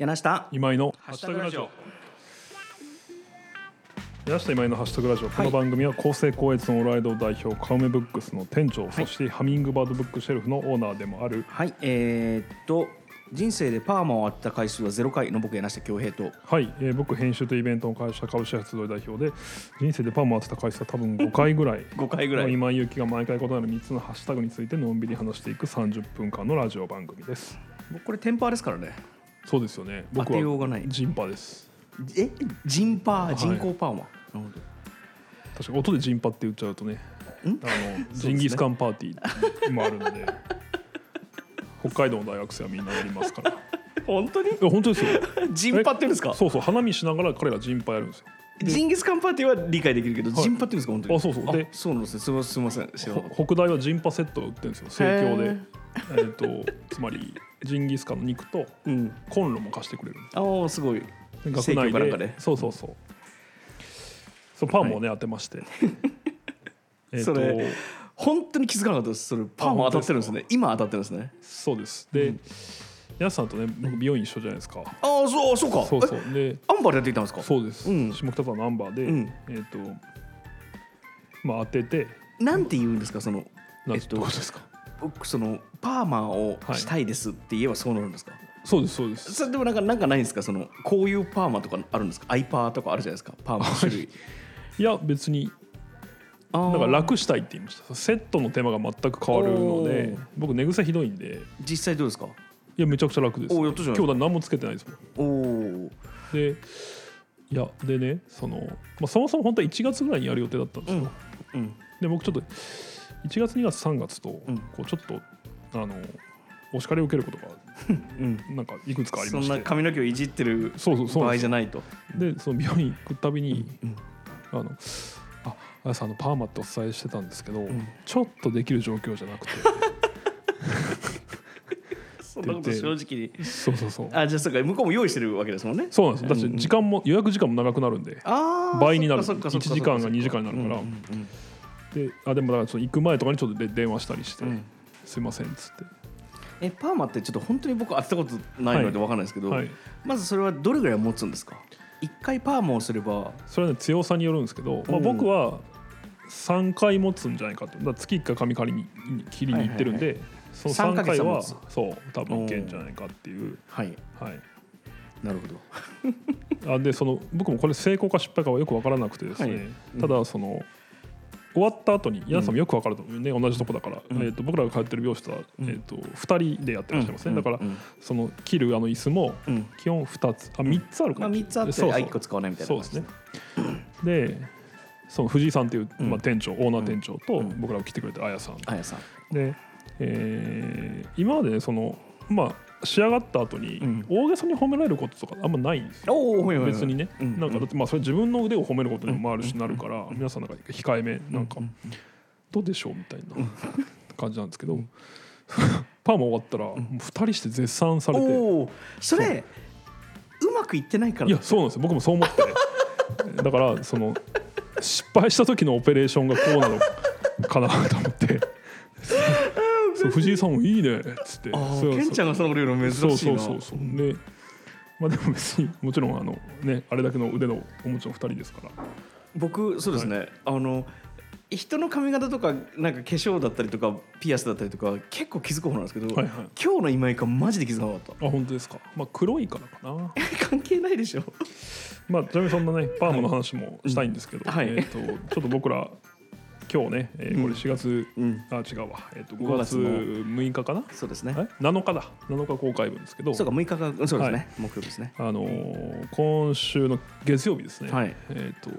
柳下。今井のハッシュタグラジオ。柳下今井のハッシュタグラジオ、この番組は厚生高越のオーライド代表カウメブックスの店長、そしてハミングバードブックシェルフのオーナーでもある。はい。えーっと人生でパーマを当てた回数はゼロ回の僕柳下恭平と。はい、えー僕編集とイベントの会社株式会社代表で人生でパーマを当てた回数は多分5回ぐらい。5回ぐらい。今井ゆきが毎回異なる3つのハッシュタグについてのんびり話していく30分間のラジオ番組です。僕これテンパーですからねそうですよね。当僕はてようがない。ジンパです。え？人パー？い。人工パーマ、なるほど。確かに音でジンパって言っちゃうとねあのジンギスカンパーティーもあるので 北海道の大学生はみんなやりますから。い本当に？や本当ですよ。ジンパって言うんですか？そうそう花見しながら彼らジンパやるんですよ。ジンギスカンパーティーは理解できるけど、はい。ジンパって言うんですか本当に？あそうそう。でそうなんですね。すみませんすみません。知らなかっほ北大はジンパセットを売ってるんですよ。盛況へでえー、とつまりジンギスカンの肉とたうん。コンロも貸してくれるああすごい。で。生協かなんかで。そうそうそう。そうパーマをね、当てまして。えーと。それ本当に気づかなかったです。それパーマ当たってるんですね。今当たってるんですね。そうです。で、皆さんとね僕美容院一緒じゃないですか。ああそうそうか。そうそえうでアンバーでやっていたんですか？そうです、うん。下北沢のナンバーで、うん。えっ、とまあ当てて。なんて言うんですか？そのなんえっとどうですか？僕そのパーマをしたいですって言えばそうなるんですか、そうですそうです。それでもなんかなんかないんですか？そのこういうパーマとかあるんですか？アイパーとかあるじゃないですか？パーマの種類。いや別にだから楽したいって言いました。セットの手間が全く変わるので僕寝癖ひどいんで。実際どうですか？いやめちゃくちゃ楽ですおーやったじゃない今日は何もつけてないですもん。おおでいやでねその、まあ、そもそも本当は1月ぐらいにやる予定だったんですよ、うん。で僕ちょっと1月2月3月と、うん。こうちょっとあのお叱りを受けることがうん。なんかいくつかありそんな髪の毛をいじってる場合じゃないと。でその美容院行くたびに、うん。あのああやさんあのパーマってお伝えしてたんですけど、ん。ちょっとできる状況じゃなくて。そんなこと正直に。そうそうそう。あじゃあそうか向こうも用意してるわけですもんね。そうなんですだって時間も予約時間も長くなるんで倍になる。そっかそっかそっか1時間が2時間になるから。であでもだからその行く前とかにちょっとで電話したりして、うんすいませんっつって。えパーマってちょっと本当に僕当てたことないので分かんないですけど、はい。まずそれはどれぐらい持つんですか？一回パーマをすれば。それはね強さによるんですけど、まあ、うん僕は3回持つんじゃないかとだから月1回髪刈りに切りに行ってるんで、その3 3ヶ月回ははそう多分いけんじゃないかっていう、はい。はい、なるほど。あでその僕もこれ成功か失敗かはよく分からなくてですね、はい。うん。ただその終わった後に皆さんもよく分かると思うね、同じとこだから、うん。えー、と僕らが通ってる美容室は、うん。えー、と2人でやってらっしゃいますね、だから、うん。その切るあの椅子もうん。基本2つあ3つあるかまあ、な、3つあってそうそう。あ1個使わないみたいなそうですね。でその藤井さんっていう、うん。まあ、店長オーナー店長とうん。僕らが来てくれてあやさん。あやさん。で、えー今までねそのまあ仕上がった後にうん。大げさに褒められることとかあんまないんですよ。別にね、うんなんかだってまあそれ自分の腕を褒めることにもあるしうんなるから、皆さんなんか控えめなんか、うん。どうでしょうみたいな感じなんですけど、パーマ終わったらもう2人して絶賛されて、それうまくいってないから。いやそうなんですよ。僕もそう思って。だからその失敗した時のオペレーションがこうなのかなと思ってそう藤井さんもいいねっつって。ケンちゃんがそのこと言うのそう珍しいな。そうそうそうでまあでも別にもちろんあのねあれだけの腕のおもちろん2人ですから。僕そうですね、あの人の髪型とかなんか化粧だったりとかピアスだったりとか結構気づく方なんですけど、はいはい。今日の今井かマジで気づかなかっあ本当ですか。まあ黒いからかな。た関係ないでしょ。まあちなみにそんなねパーマの話もしたいんですけど、はい。えー、とちょっと僕ら今日ね、えーこれ4月、うん。あ違うわ、えー、と5 5月月の6日かな？そうですね。え？7日だ。7日公開分ですけど。そうか6日がそうですね、はい。木曜日ですね。あのー今週の月曜日ですね、はい。えっ、と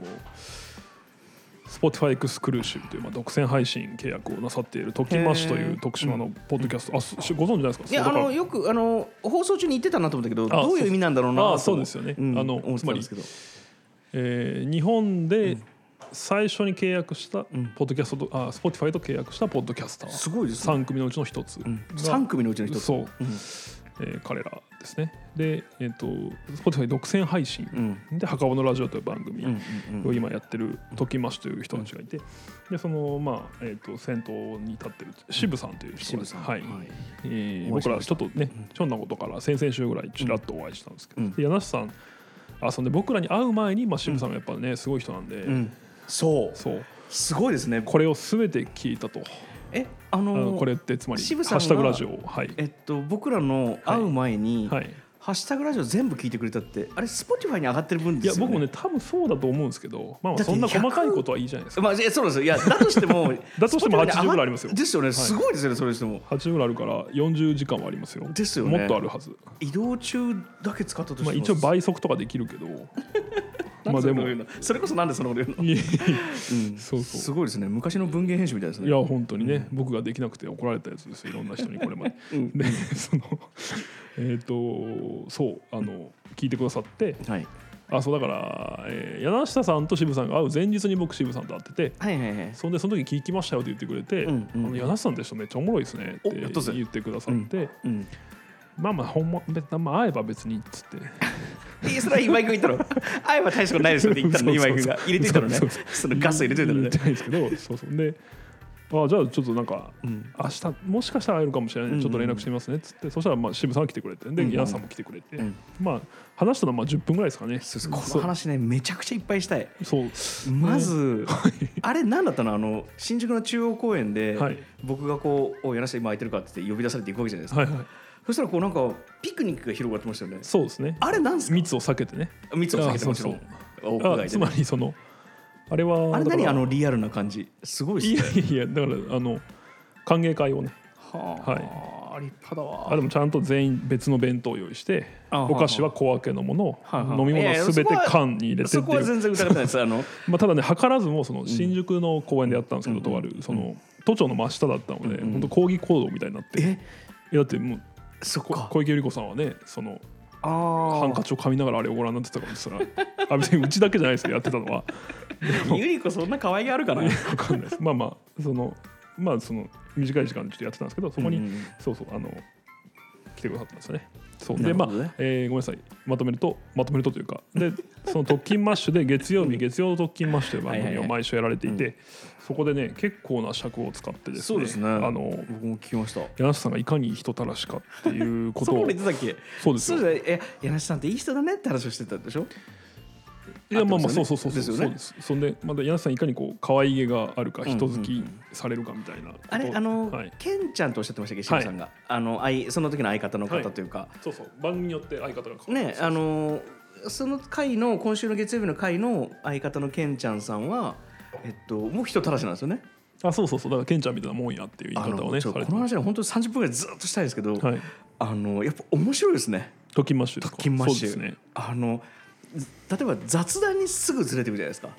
Spotify エクスクルーシブという、まあ、独占配信契約をなさっている「トキマシ」という徳島のポッドキャスト、あすご存知ないですか？いやあのよくあの放送中に言ってたなと思ったけどあどういう意味なんだろうなとあそうですよね。んあの思ってたんですけど。えー日本で最初に契約したん。ポッドキャストと、あ Spotify と契約したポッドキャスター。すごいですね。3組のうちの一つ。が、うん。3組のうちの一つ。そう、うん。えー彼らですね。でえっ、と Spotify 独占配信うん。で「墓場のラジオ」という番組うんうんを今やってるトキマッシュという人たちがいてでそのまあえー、と先頭に立ってる渋さんという人が渋さん。はい。えー僕らちょっとねひょんなことから先々週ぐらいちらっとお会いしたんですけど、うん。で柳瀬さんあそんで僕らに会う前に、まあ、渋さんがやっぱねすごい人なんで、うんそう。そう。すごいですね。これを全て聞いたと。えああののこれってつまり「ハッシュタグラジオ」はい、えっと僕らの会う前に、はい、ハッシュタグラジオ全部聞いてくれたってあれ Spotify に上がってる分いですよ、ね、や僕もね多分そうだと思うんですけど、まあ、そんな細かい100ことはいいじゃないですか。まあ、えそうなんですよ。いやだとしても だとしても Spotify に上が80ぐらいありますよ。ですよね。すごいですよね、それにしても。80ぐらいあるから40時間はありますよ。ですよね。もっとあるはず、移動中だけ使ったとしても、まあ、一応倍速とかできるけど。まあでも。それこそなんでそんなこと言うの、うん、そうそう。すごいですね。昔の文芸編集みたいですね。いや本当にね、僕ができなくて怒られたやつですよ。いろんな人にこれまで。うん。でそのえっ、とそうあの聞いてくださって。はい。あそうだから、えー柳下さんと渋さんが会う前日に僕渋さんと会ってて。はいはいはい。そんでその時聞きましたよって言ってくれて「うんうんあの柳下さんって人めっちゃおもろいですね」っておやったぜ言ってくださって、うんまあまあほんま別まあ会えば別にっつって。いやそれは今井君言ったのあえば大したことないですよって言ったの そうそう今井君が。入れていたのね。そうそうそのガス入れていたのね。言ってないんですけどそうそう。であじゃあちょっとなんかうん。明日もしかしたら会えるかもしれないん。でちょっと連絡してみますね。っつって、そしたらまあ渋さんが来てくれてでうん。柳さんも来てくれて、うん。まあ話したのはまあ10分ぐらいですかね。この話ねめちゃくちゃいっぱいしたい。そう。まず、あれ何だったの？あの新宿の中央公園で、はい。僕がこう「おい柳下今空いてるか?」って言って呼び出されていくわけじゃないですか、はいはい。そしたらこうなんかピクニックが広がってましたよね。そうですね。あれなんですか？密を避けてね。密を避けてもそん。屋外であつまねりそのあれはあれ何あのリアルな感じ？すごいいですね。やいやいやだからあの歓迎会をね。はあ、立派だわ。あでもちゃんと全員別の弁当を用意してあお菓子は小分けのもの飲み物いやいやは全て缶に入れてってそこは全然疑ってないです。あの まあ、ただね図らずもその新宿の公園でやったんですけど、うんとあるその都庁の真下だったので、うん本当抗議行動みたいになって、え？えだってもうこそっか。小池百合子さんはねそのあハンカチを噛みながらあれをご覧になってたからそらあ別にうちだけじゃないですよやってたのは。あゆり子そんな可愛げあるかな。分かんないです。まあまあそのまあその短い時間でちょっとやってたんですけどそこに、うん。そうそうあの来てくださったんですよねそう。でまあえーごめんなさい。まとめるとまとめるとというか。で その特勤マッシュで月曜日月曜特勤マッシュという番組を毎週やられていて、そこでね結構な尺を使ってですねそうですね。あの僕も聞きました。柳下さんがいかに人たらしかっていうことを 言ってたっけ？そうですよ。そうじゃないえ柳下さんっていい人だねって話をしてたでしょ？いやまあまあそうそうそうそう。ですよね。そうです。そんでまだ柳下さんいかにこう可愛げがあるか人好きされるかみたいなことあれあの、はい、ケンちゃんとおっしゃってましたっけ？渋さんが、あの相その時の相方の方というか、そうそう。番組によって相方が変わる。ねあのその回の今週の月曜日の回の相方のケンちゃんさんはえっともう人たらしなんですよね。あそうそうそう。だからケンちゃんみたいなもんやっていう言いあ方をねされてます。の話は本当に30分ぐらいずっとしたいですけど、はい。あのやっぱ面白いですね。特勤マッシュですか？特勤マッシュそうですね。あのず例えば雑談にすぐずれていくじゃないですか。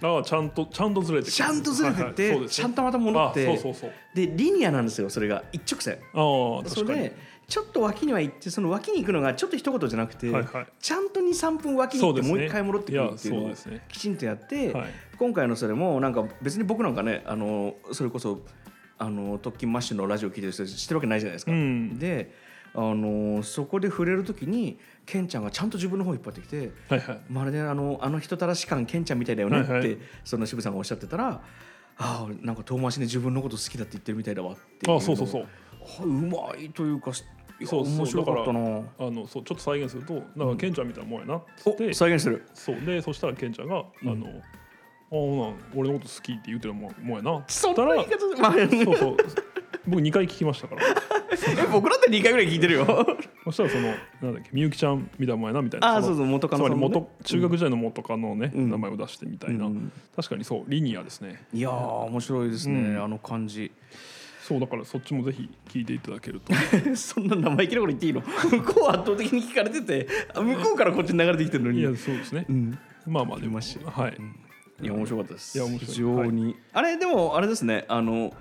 ああちゃんとちゃんとずれてちゃんとずれてって、はいはい。ちゃんとまた戻ってあそうそうそう。でリニアなんですよそれが。一直線。ああそれでちょっと脇には行ってその脇に行くのがちょっと一言じゃなくて、はいはい。ちゃんと23分脇に行ってもう一回戻ってくるっていうのをそうですね。きちんとやって、はい。今回のそれもなんか別に僕なんかねあのそれこそあの特勤マッシュのラジオ聞いてる人知ってるわけないじゃないですか。うん。であのそこで触れる時にケンちゃんがちゃんと自分の方引っ張ってきてはいはい。まるであのあの人たらし感ケンちゃんみたいだよねって、はいはい。その渋さんがおっしゃってたらああなんか遠回しで自分のこと好きだって言ってるみたいだわっていあそうそうそう。ううまいというかそう面白かったな。あのそうちょっと再現するとなんかケンちゃんみたいなもんやな。っつって、お再現してる。そう。でそしたらケンちゃんが、うん。あのあほな俺のこと好きって言ってるもんもんやな。っつそんなったら言い。方まあそうそう。僕2回聞きましたからえ僕だって2回ぐらい聞いてるよ。そしたらそのなんだっけみゆきちゃんみたいなもんやなみたいな。のああそうそう元カつまり元、中学時代の元カノのね、うん。名前を出してみたいな、うん。確かにそうリニアですね。いやー面白いですね、うん。あの感じ。そうだからそっちもぜひ聞いていただけると。そんな生意気なこと言っていいの？向こうは圧倒的に聞かれててあ向こうからこっちに流れてきてるのに。いやそうですね、うん。まあまあでもました。はい、いや面白かったです。いや面白い。非常に、あれでもあれですね。あの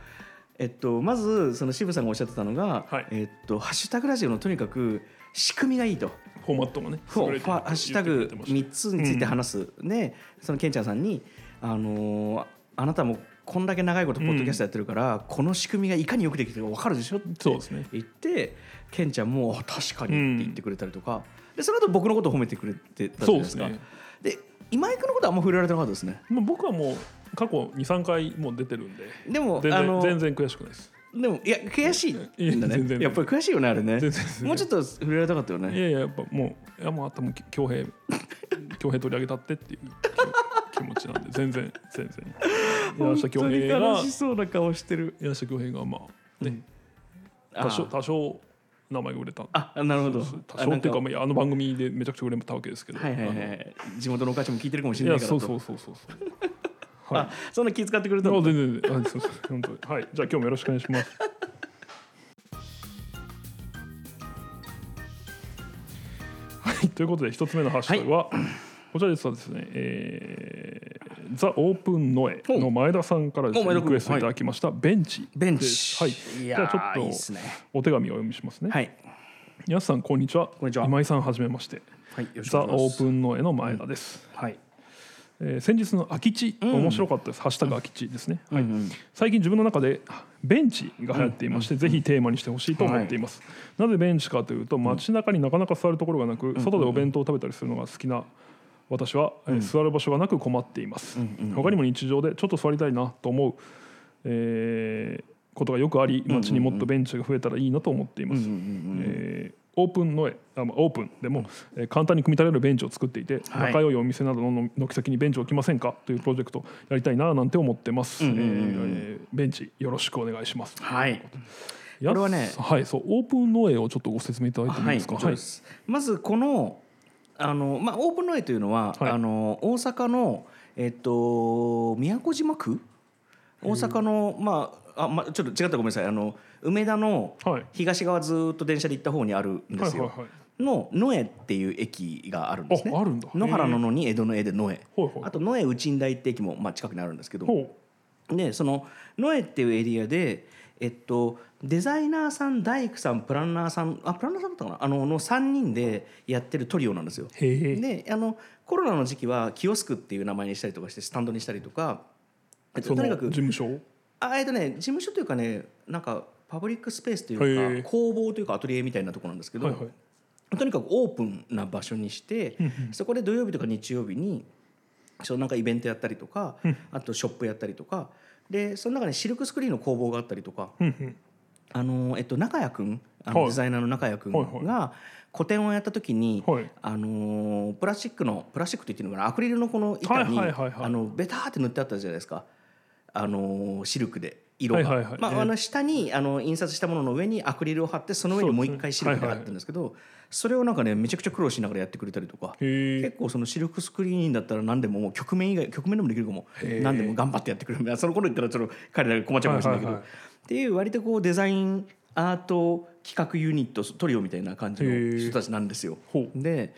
えっとまずその渋さんがおっしゃってたのが、はい。えっとハッシュタグラジオのとにかく仕組みがいいと。フォーマットがねフォ優れてるとハッシュタグ言ってくれてました3つについて話す、でそのケンちゃんさんに、あのーあなたもこんだけ長いことポッドキャストやってるから、この仕組みがいかによくできてるか分かるでしょって言ってケンちゃんもあ確かにって言ってくれたりとか、でその後僕のことを褒めてくれてたじゃないですか。そうですね。で今井君のことはあんま触れられてなかったですね。まあ僕はもう過去23回もう出てるんで。でも全あの然全然悔しくないです。でもいや悔しい。んだねいや全然やっぱり悔しいよねあれね。全然もうちょっと触れられたかったよいねやいややっぱもういやもうあともう恭平恭平取り上げたってっていう気気持ちなんで全然全然。柳下恭本当に平が楽しそうな顔してる。柳下恭平がまあね、あ多少多少名前が売れたあなるほど。多少っていうかあまあいやあの番組でめちゃくちゃ売れたわけですけど。はいはいはい。地元のお母ちゃんも聞いてるかもしれないからと。そうそうそうそうそうはい。あそんな気遣ってくれたの？あ全然全然。あそうそう本当に。はい。じゃあ今日もよろしくお願いします。はい。ということで一つ目のハッシュタグは、こちら実はですね、えー、ザ・オープンノエの前田さんからですねお前田君。リクエストいただきました、ベンチ。ベンチ。はい。いじやゃあちょっとーいいっすね。お手紙をお読みしますね、はい。やすさんこんにちは。こんにちは。今井さんはじめまして。はい。よろしくザ・お願いします。オープンノエの前田です、はいえー先日の空き地、ん。面白かったです。ハッシュタグ空き地ですね、はい。うんうん。最近自分の中でベンチが流行っていまして、ぜひテーマにしてほしいと思っています、なぜベンチかというと街中になかなか座るところがなく、外でお弁当を食べたりするのが好きな私は、えー座る場所がなく困っています、他にも日常でちょっと座りたいなと思う、えーことがよくあり街にもっとベンチが増えたらいいなと思っています、えーオープンのオープン。でも、えー簡単に組み立てられるベンチを作っていて、はい。仲良いお店などの軒先にベンチを置きませんか？というプロジェクトをやりたいななんて思ってます、えーえーベンチよろしくお願いします。はい。やこれはねはいそうオープンの絵をちょっとご説明いただいてもいいはいですか？もちろんです。まずこのあの、まあ、オープンノエというのは、はい。あの大阪の、えっと、宮古島区？大阪の、まああまあ、ちょっと違ったらごめんなさい。あの梅田のはい。東側ずっと電車で行った方にあるんですよ。の野江っていう駅があるんですね。ああるんだ。野原の野に江戸の江で野江。あと野江内院台って駅もまあ近くにあるんですけど。ほでその野江っていうエリアで、えっと、デザイナーさん大工さんプランナーさんあプランナーさんだったかな？あのの3人でやってるトリオなんですよ。であのコロナの時期はキオスクっていう名前にしたりとかしてスタンドにしたりとか、えっと、とにかく事務所あえっとね事務所というかねなんかパブリックスペースというか工房というかアトリエみたいなところなんですけど、とにかくオープンな場所にして、そこで土曜日とか日曜日にそうなんかイベントやったりとか、あとショップやったりとかでその中にシルクスクリーンの工房があったりとか、あのえっと、中谷君あのはい。デザイナーの中谷君が個展をやった時に、はい。あのプラスチックのプラスチックと言っていいのかなアクリルのこの板にあのベターって塗ってあったじゃないですかあのシルクで色が、はいはいはい。まあ、あの下にあの印刷したものの上にアクリルを貼ってその上にもう一回シルクで貼ってるんですけどそれをなんかねめちゃくちゃ苦労しながらやってくれたりとか。結構そのシルクスクリーンだったら何でももう曲面以外曲面でもできるかも。何でも頑張ってやってくれる。みたいなその頃言ったらちょっと彼らが困っちゃうかもしれないけど、っていう割とこうデザインアート企画ユニットトリオみたいな感じの人たちなんですよ。ほ。で、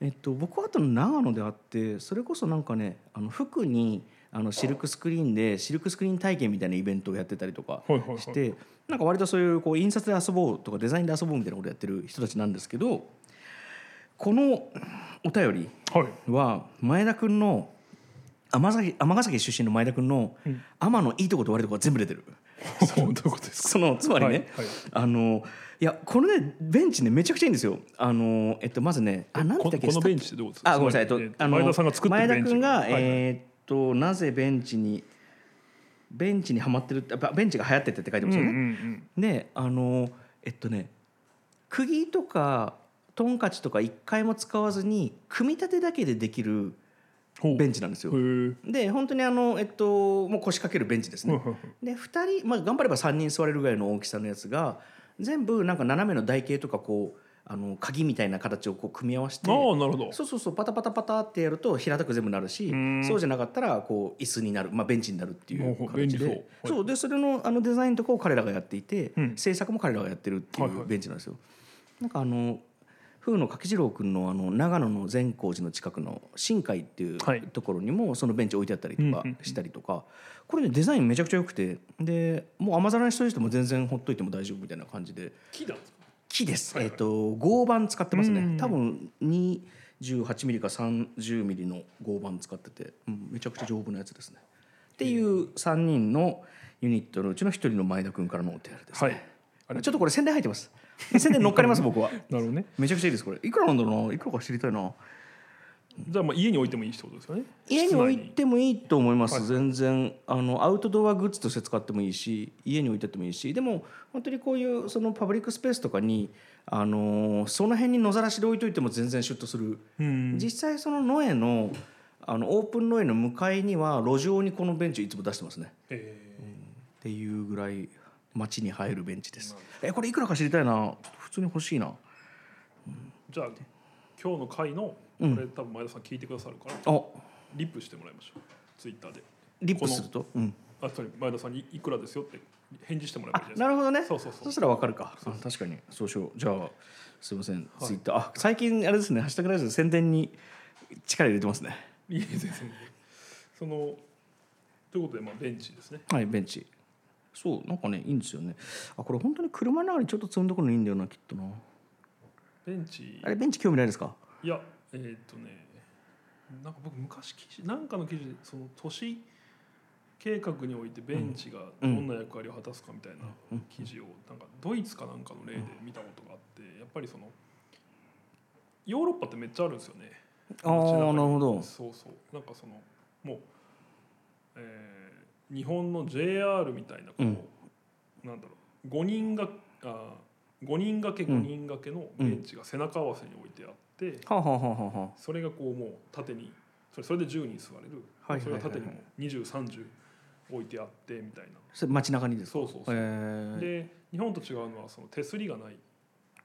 えっと、僕はあと長野であってそれこそなんかねあの服にあのシルクスクリーンでシルクスクリーン体験みたいなイベントをやってたりとかして、なんか割とそういうこう印刷で遊ぼうとかデザインで遊ぼうみたいなことやってる人たちなんですけどこのお便りは前田君の尼崎尼崎出身の前田君の天のいいとこと悪いとこが全部出てる。そのつまりね、はいはい。あのいやこのねベンチねめちゃくちゃいいんですよ。あのえっとまずねあなんて言っけここのベンチってどうですか？あごめんなさい。えっとあの前田さんが作ってるベンチ前田君が、はいはい。えーっとなぜベンチにベンチにはまってるってベンチが流行っててって書いてますよね。うんうんであのえっとね釘とかトンカチとか一回も使わずに組み立てだけでできるベンチなんですよ。で本当にあの、えっと、もう腰掛けるベンチですね。で2人、まあ、頑張れば3人座れるぐらいの大きさのやつが全部なんか斜めの台形とかこうあの鍵みたいな形をこう組み合わせてそうそうそうパタパタパタってやると平たく全部なるしん。そうじゃなかったらこう椅子になる、まあ、ベンチになるっていう形で。利そう。はい。そう。でそれのあのデザインとかを彼らがやっていて、うん。制作も彼らがやってるっていはいはい。うベンチなんですよ。なんかあの風野柿次郎君のあの長野の善光寺の近くの新海っていうはい。ところにもそのベンチ置いてあったりとかしたりとか。これねデザインめちゃくちゃ良くて。でもう雨ざらにしといても全然ほっといても大丈夫みたいな感じで。木なんですか？木です、えっ、と合板使ってますね、うん。多分28ミリか30ミリの合板使ってて、うん、めちゃくちゃ丈夫なやつですね。っていう3人のユニットのうちの1人の前田君からのお手紙です、ね。はい。ちょっとこれ宣伝入ってます。宣伝乗っかります僕は。なるほどね。めちゃくちゃいいですこれ。いくらなんだろうな。いくらか知りたいなじゃあまあ家に置いてもいいってことですよね。家に置いてもいいと思います、はい全然あのアウトドアグッズとして使ってもいいし家に置いてってもいいし。でも本当にこういうそのパブリックスペースとかにあのその辺に野ざらしで置いといても全然シュッとする、うん。実際その野江のあのオープン野江の向かいには路上にこのベンチをいつも出してますね。え。っていうぐらい街に入るベンチです。えこれいくらか知りたいな。普通に欲しいな。ーじゃあ今日の回のこうん。れ多分前田さん聞いてくださるから。あ。リップしてもらいましょう。ツイッターで。リップすると？うん。あそれ前田さんにいくらですよって返事してもらえばいいあじゃないなるほどね。そうそうそう。したらわかるか。あ確かに。そうしよう。じゃあすいません、ツイッター。あ最近あれですね「ハッシュタグラジオ」宣伝に力入れてますね。いい全然。そのということでまあベンチですね。はいベンチ。そうなんかねいいんですよね。あこれ本当に車の中にちょっと積んどくのいいんだよなきっとな。ベンチ。あれベンチ興味ないですか？いやえーっとねなんか僕昔記事なんかの記事でその都市計画においてベンチがどんな役割を果たすかみたいな記事をなんかドイツかなんかの例で見たことがあってやっぱりそのヨーロッパってめっちゃあるんですよね。あなるほど。そうそう。なんかそのもう、えー日本の JR みたいなこう、うん。なんだろう5人があ5人掛け5人掛けのベンチが背中合わせに置いてあって、はあ、はあはあはあはあ。それがこうもう縦にそれそれで10人座れる、はいはいはいはい。それが縦にも2030置いてあってみたいな。それ街中にですか？そうそうそう。へえ。で日本と違うのはその手すりがない。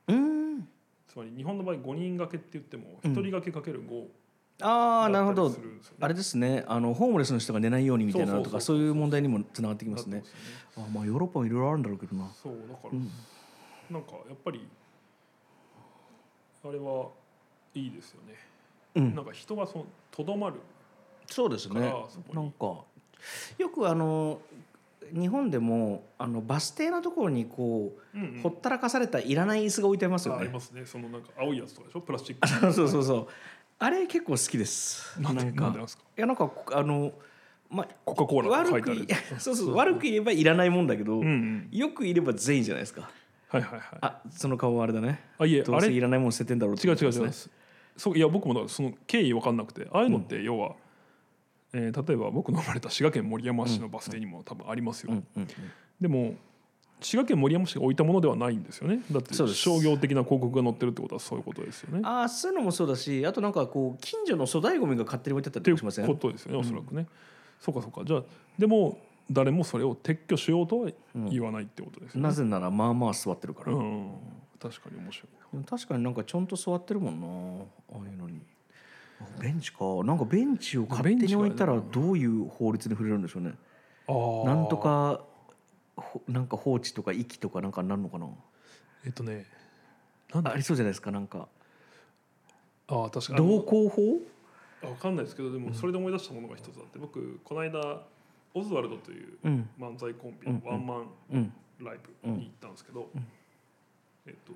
うん。つまり日本の場合5人掛けって言ってもうん1人掛けかける5ああなるほど。ねあれですね。あのホームレスの人が寝ないようにみたいなのとかそういう問題にもつながってきますね。ねあまあヨーロッパもいろいろあるんだろうけどな。そうだから、うんなんかやっぱりあれはいいですよね、うん。なんか人がそのとどまる。そうですね。なんかよくあの日本でもあのバス停のところにこう、うんうん。ほったらかされたいらない椅子が置いてますよね。あありますね。そのなんか青いやつとかでしょ？プラスチック。そうそうそうそう。あれ結構好きです。なんでなんか。いやなんかあのまコカ・コーラ悪く そうそう悪く言えばいらないもんだけど、うんうん。よくいれば全員じゃないですか。はいはいはい。あその顔はあれだね。あいえあれ？いらないもん捨ててんだろうって違うことですね。違うそういや僕もその経緯分かんなくてああいうのって要は、えー例えば僕の生まれた滋賀県守山市のバス停にも多分ありますよ、うんうんでも滋賀県守山市が置いたものではないんですよね。だって商業的な広告が載ってるってことはそういうことですよね。ああそういうのもそうだしあとなんかこう近所の粗大ごみが勝手に置いてあったっていうりしません？ことですよねおそらくね、そうかそうか。じゃあでも誰もそれを撤去しようとは言わないってことですよね、なぜならまあまあ座ってるから、うん確かに面白いな。確かになんかちゃんと座ってるもんなああいうのに。あベンチか。なんかベンチを勝手に置いたらどういう法律に触れるんでしょうね。なんとかほなんか放置とか遺棄とかなんかなるのかな。えっとねなんだありそうじゃないですかなんか。あー確かに。同行法？あ分かんないですけどでもそれで思い出したものが一つあって僕この間オズワルドといううん。漫才コンビのワンマンうん。ライブに行ったんですけど、えっと、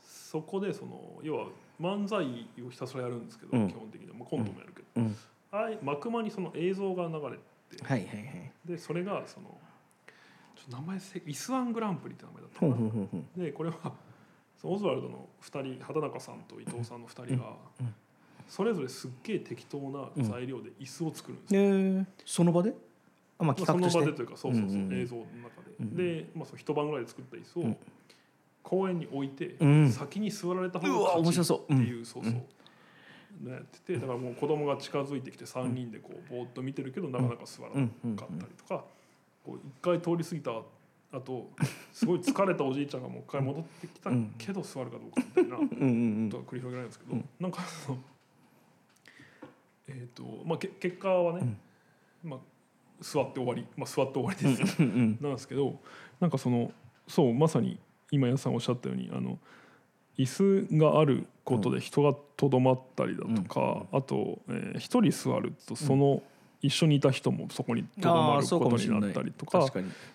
そこでその要は漫才をひたすらやるんですけど、うん。基本的には、まあ、コントもやるけど、うん。ああい幕間にその映像が流れてはいはいはい。でそれがそのちょっと名前せイスワングランプリって名前だったほかな。うほうほうほうでこれはそのオズワルドの2人畑中さんと伊藤さんの2人がうん。それぞれすっげえ適当な材料で椅子を作るんですよ。えー。その場で？あまあまあ、その企画として。場でというかそうそうそう、うんうんうん。映像の中で、うんで、まあ、そう一晩ぐらいで作った椅子をうん公園に置いて、うん。先に座られた方が勝ち面白そう。っていう、そうそう、ねやっててだからもう子供が近づいてきて3人でこうぼーっと見てるけどなかなか座らなかったりとか、こう一回通り過ぎた後すごい疲れたおじいちゃんがもう一回戻ってきたけど座るかどうかみたいなことが繰り広げられるんですけど、うん。なんかそのえっ、とまあけ結果はね、まあ座って終わり、まあ、座って終わりです、なんですけどなんかそのそうまさに今矢さんおっしゃったようにあの椅子があることで人がとどまったりだとか、あとえー一、人座るとその一緒にいた人もそこにとどまることになったりとか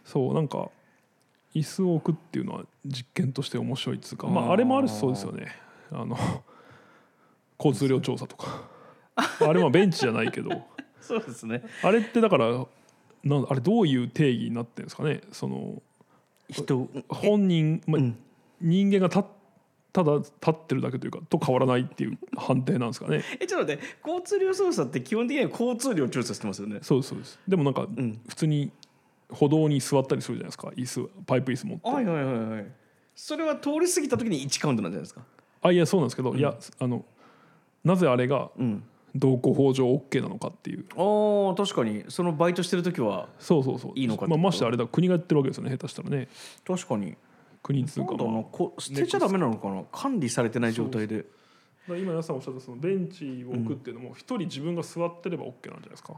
そうなんか椅子を置くっていうのは実験として面白いっつうかまあー。あ、あれもあるしそうですよね。あの 交通量調査とか。あれはベンチじゃないけど。そうですね。あれってだからなんあれどういう定義になってるんですかね。その人本人、まあうん。人間がたただ立ってるだけというかと変わらないっていう判定なんですかね。えちょっと待って交通量操作って基本的には交通量調査してますよね。そうですそう。ですでもなんかん。普通に歩道に座ったりするじゃないですか。椅子パイプ椅子持って。はいはいはいはい。それは通り過ぎた時に1カウントなんじゃないですか？あいやそうなんですけど、いやあのなぜあれがうん道交法上 OK なのかっていう。ああ確かに。そのバイトしてる時はそうそうそう。いいのかまあ、ましてあれだ国がやってるわけですよね下手したらね。確かに。国通貨なんだろうなもこ捨てちゃダメなのかな？管理されてない状態で。今皆さんおっしゃったそのベンチを置くっていうのも一人自分が座ってれば OK なんじゃないですか、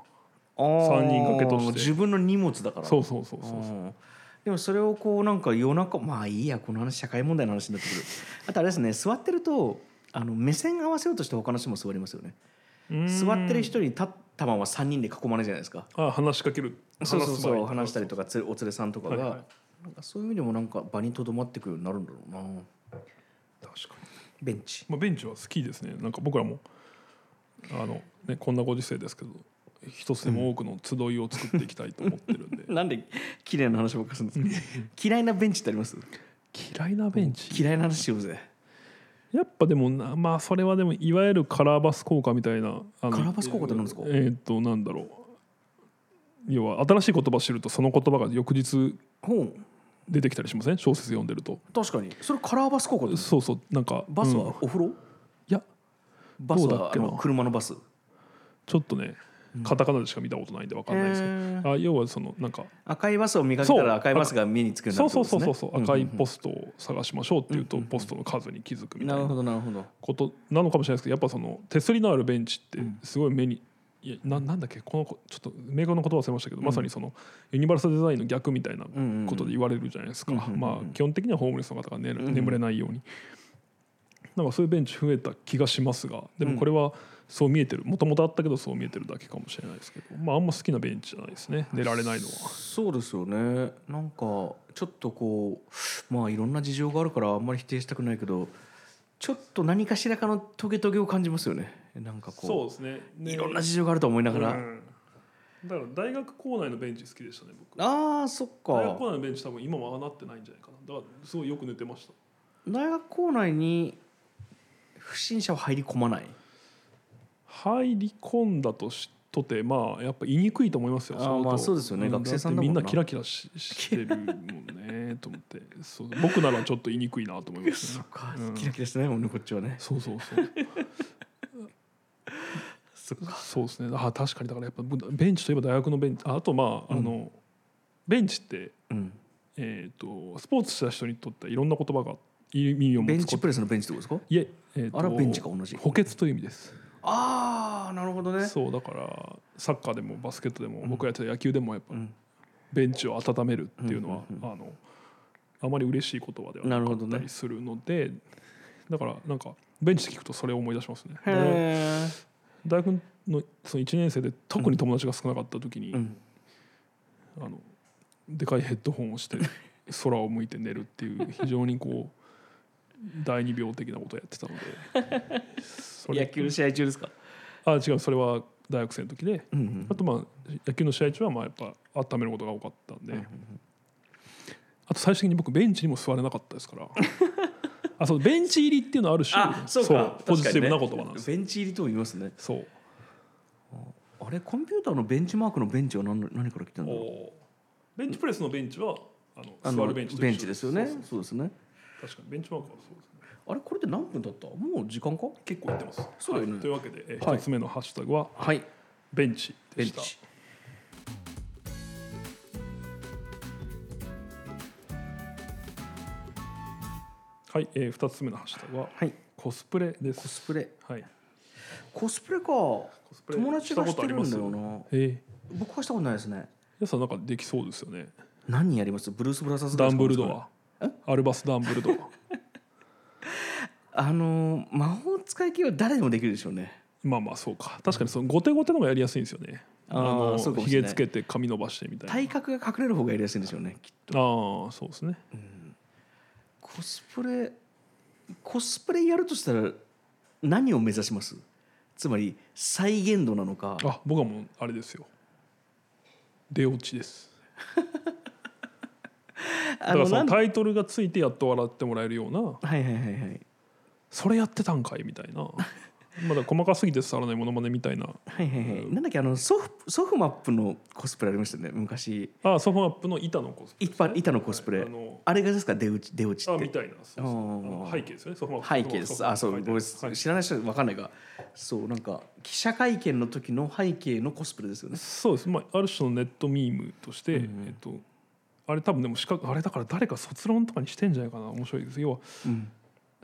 三人掛けとして。自分の荷物だから。そうそうそうそう。うん。でもそれをこうなんか夜中まあいいやこの話社会問題の話になってくる。あとあれですね座ってるとあの目線合わせようとして他の人も座りますよね座ってる人に立ったまま3人で囲まれるじゃないですか。あ話しかける。そうそうそう話したりとかつお連れさんとかが、はいはい。なんかそういう意味でもなんか場にとどまってくるようになるんだろうな。確かに、ベンチ。まあ、ベンチは好きですね。なんか僕らもあの、ね、こんなご時世ですけど一つでも多くの集いを作っていきたいと思ってるんで。なんで綺麗な話ばっかりするんですか？嫌いなベンチってあります？嫌いなベンチ？嫌いな話しようぜやっぱでもなまあそれはでもいわゆるカラーバス効果みたいなカラーバス効果って何ですか？えーっとなんだろう。要は新しい言葉を知るとその言葉が翌日出てきたりしません？小説読んでると。確かに。それカラーバス効果ですそうそう。なんかバスうん。はお風呂、いやバスどうだっけな。は車のバス。ちょっとねカタカナでしか見たことないんで分かんないですけど、へー。あ要はそのなんか赤いバスを見かけたそうら赤いバスが目につくようにそうなるってことですね。そうそうそうそう赤いポスストを探しましょうっていうとポストの数に気づくみたないるほなどなるほど。ことなのかもしれないですけどやっぱその手すりのあるベンチってすごい目にいやななんだっけこのこちょっと明確な言葉忘れましたけど、まさにそのユニバーサルデザインの逆みたいなことで言われるじゃないですか、うんうんうんまあ基本的にはホームレスの方が、ねんうん眠れないように。なんかそういうベンチ増えた気がしますがでもこれはそう見えてる。もともとあったけどそう見えてるだけかもしれないですけど。まああんま好きなベンチじゃないですね。寝られないのは。そうですよね。なんかちょっとこうまあいろんな事情があるからあんまり否定したくないけどちょっと何かしらかのトゲトゲを感じますよね。なんかこですね。ういろんな事情があると思いながら、うん。だから大学校内のベンチ好きでしたね僕。ああそっか。大学校内のベンチ多分今はああなってないんじゃないかな。だからすごいよく寝てました。大学校内に不審者は入り込まない入り込んだとしとてまあやっぱ言いにくいと思いますよ。あまあそうですよね。ん学生さんだもんな。みんなキラキラししてるもんねと思って。そう僕ならちょっと言いにくいなと思いますね。そっか、うん。キラキラしてないもんねこっちはね。そうそうそう。そっか。そうですね。あ確かにだからやっぱベンチといえば大学のベンチ。ああとまああの、ベンチってうん。えー、とスポーツした人にとってはいろんな言葉が意味を持ベンつこと。チプレスのベンチってことですか？いええーとあれはベンチか同じ。補欠という意味ですああなるほどね。そうだからサッカーでもバスケットでも、僕がやってた野球でもやっぱ、ん。ベンチを温めるっていうのは、うんあのあまり嬉しい言葉ではなかったりするのでだからなんかベンチって聞くとそれを思い出しますね。大学のその1年生で特に友達が少なかった時に、うん。あのでかいヘッドホンをして空を向いて寝るっていう非常にこう第二病的なことをやってたので。それ。野球の試合中ですか？あ違う。それは大学生の時で。うんうんあとまあ野球の試合中はまあやっぱ温めることが多かったんで、あと最終的に僕ベンチにも座れなかったですから。あそうベンチ入りっていうのはある種あそうか。ポジティブな言葉なんです、ベンチ入りとも言いますね。そう。あれコンピューターのベンチマークのベンチは何の何から来てるんだろう？おベンチプレスのベンチはあの座るベンチベンチですよね。そうですね確かに。ベンチマークはそうですね。あれこれって何分だった？もう時間か？結構いってます。そうだよね。はい。というわけで、えはい。一つ目のハッシュタグははい。ベンチでした。ベンチ。はい、えー、二つ目のハッシュタグははい。コスプレです。コスプレ。はい。コスプレか。スプレ友達がしてるんだよな。え僕はしたことないですね。ー、皆さんなんかできそうですよね。何やります？ブルース・ブラザーズダンブルドアアアルバス・ダンブルドアあのー魔法使い系は誰でもできるでしょうね。まあまあそうか。確かにその後手後手の方がやりやすいんですよね。あーのひげつけて髪伸ばしてみたいな。体格が隠れる方がやりやすいんでしょうねきっと。ああそうですね。コスプレコスプレやるとしたら何を目指します？つまり再現度なのか。あ僕はもうあれですよ。出落ちです だからそなんのタイトルがついてやっと笑ってもらえるような。はいはいはいはい。それやってたんかいみたいな。まだ細かすぎて伝わらないものまねみたいな。はいはいはい。なんだっけあのソフソフマップのコスプレありましたよね昔。あソフマップの板のコスプレ一般板のコスプレ。あのあれがですか出落ち出落ちって。あみたいなそうそう。あ背景ですよね。ソフマップ背景です。あそうごめんはい。知らない人わかんないがそうなんか記者会見の時の背景のコスプレですよね。そうです、まあ、ある種のネットミームとして、えっと、あれ多分でも資格あれだから誰か卒論とかにしてんじゃないかな。面白いです。要はうん。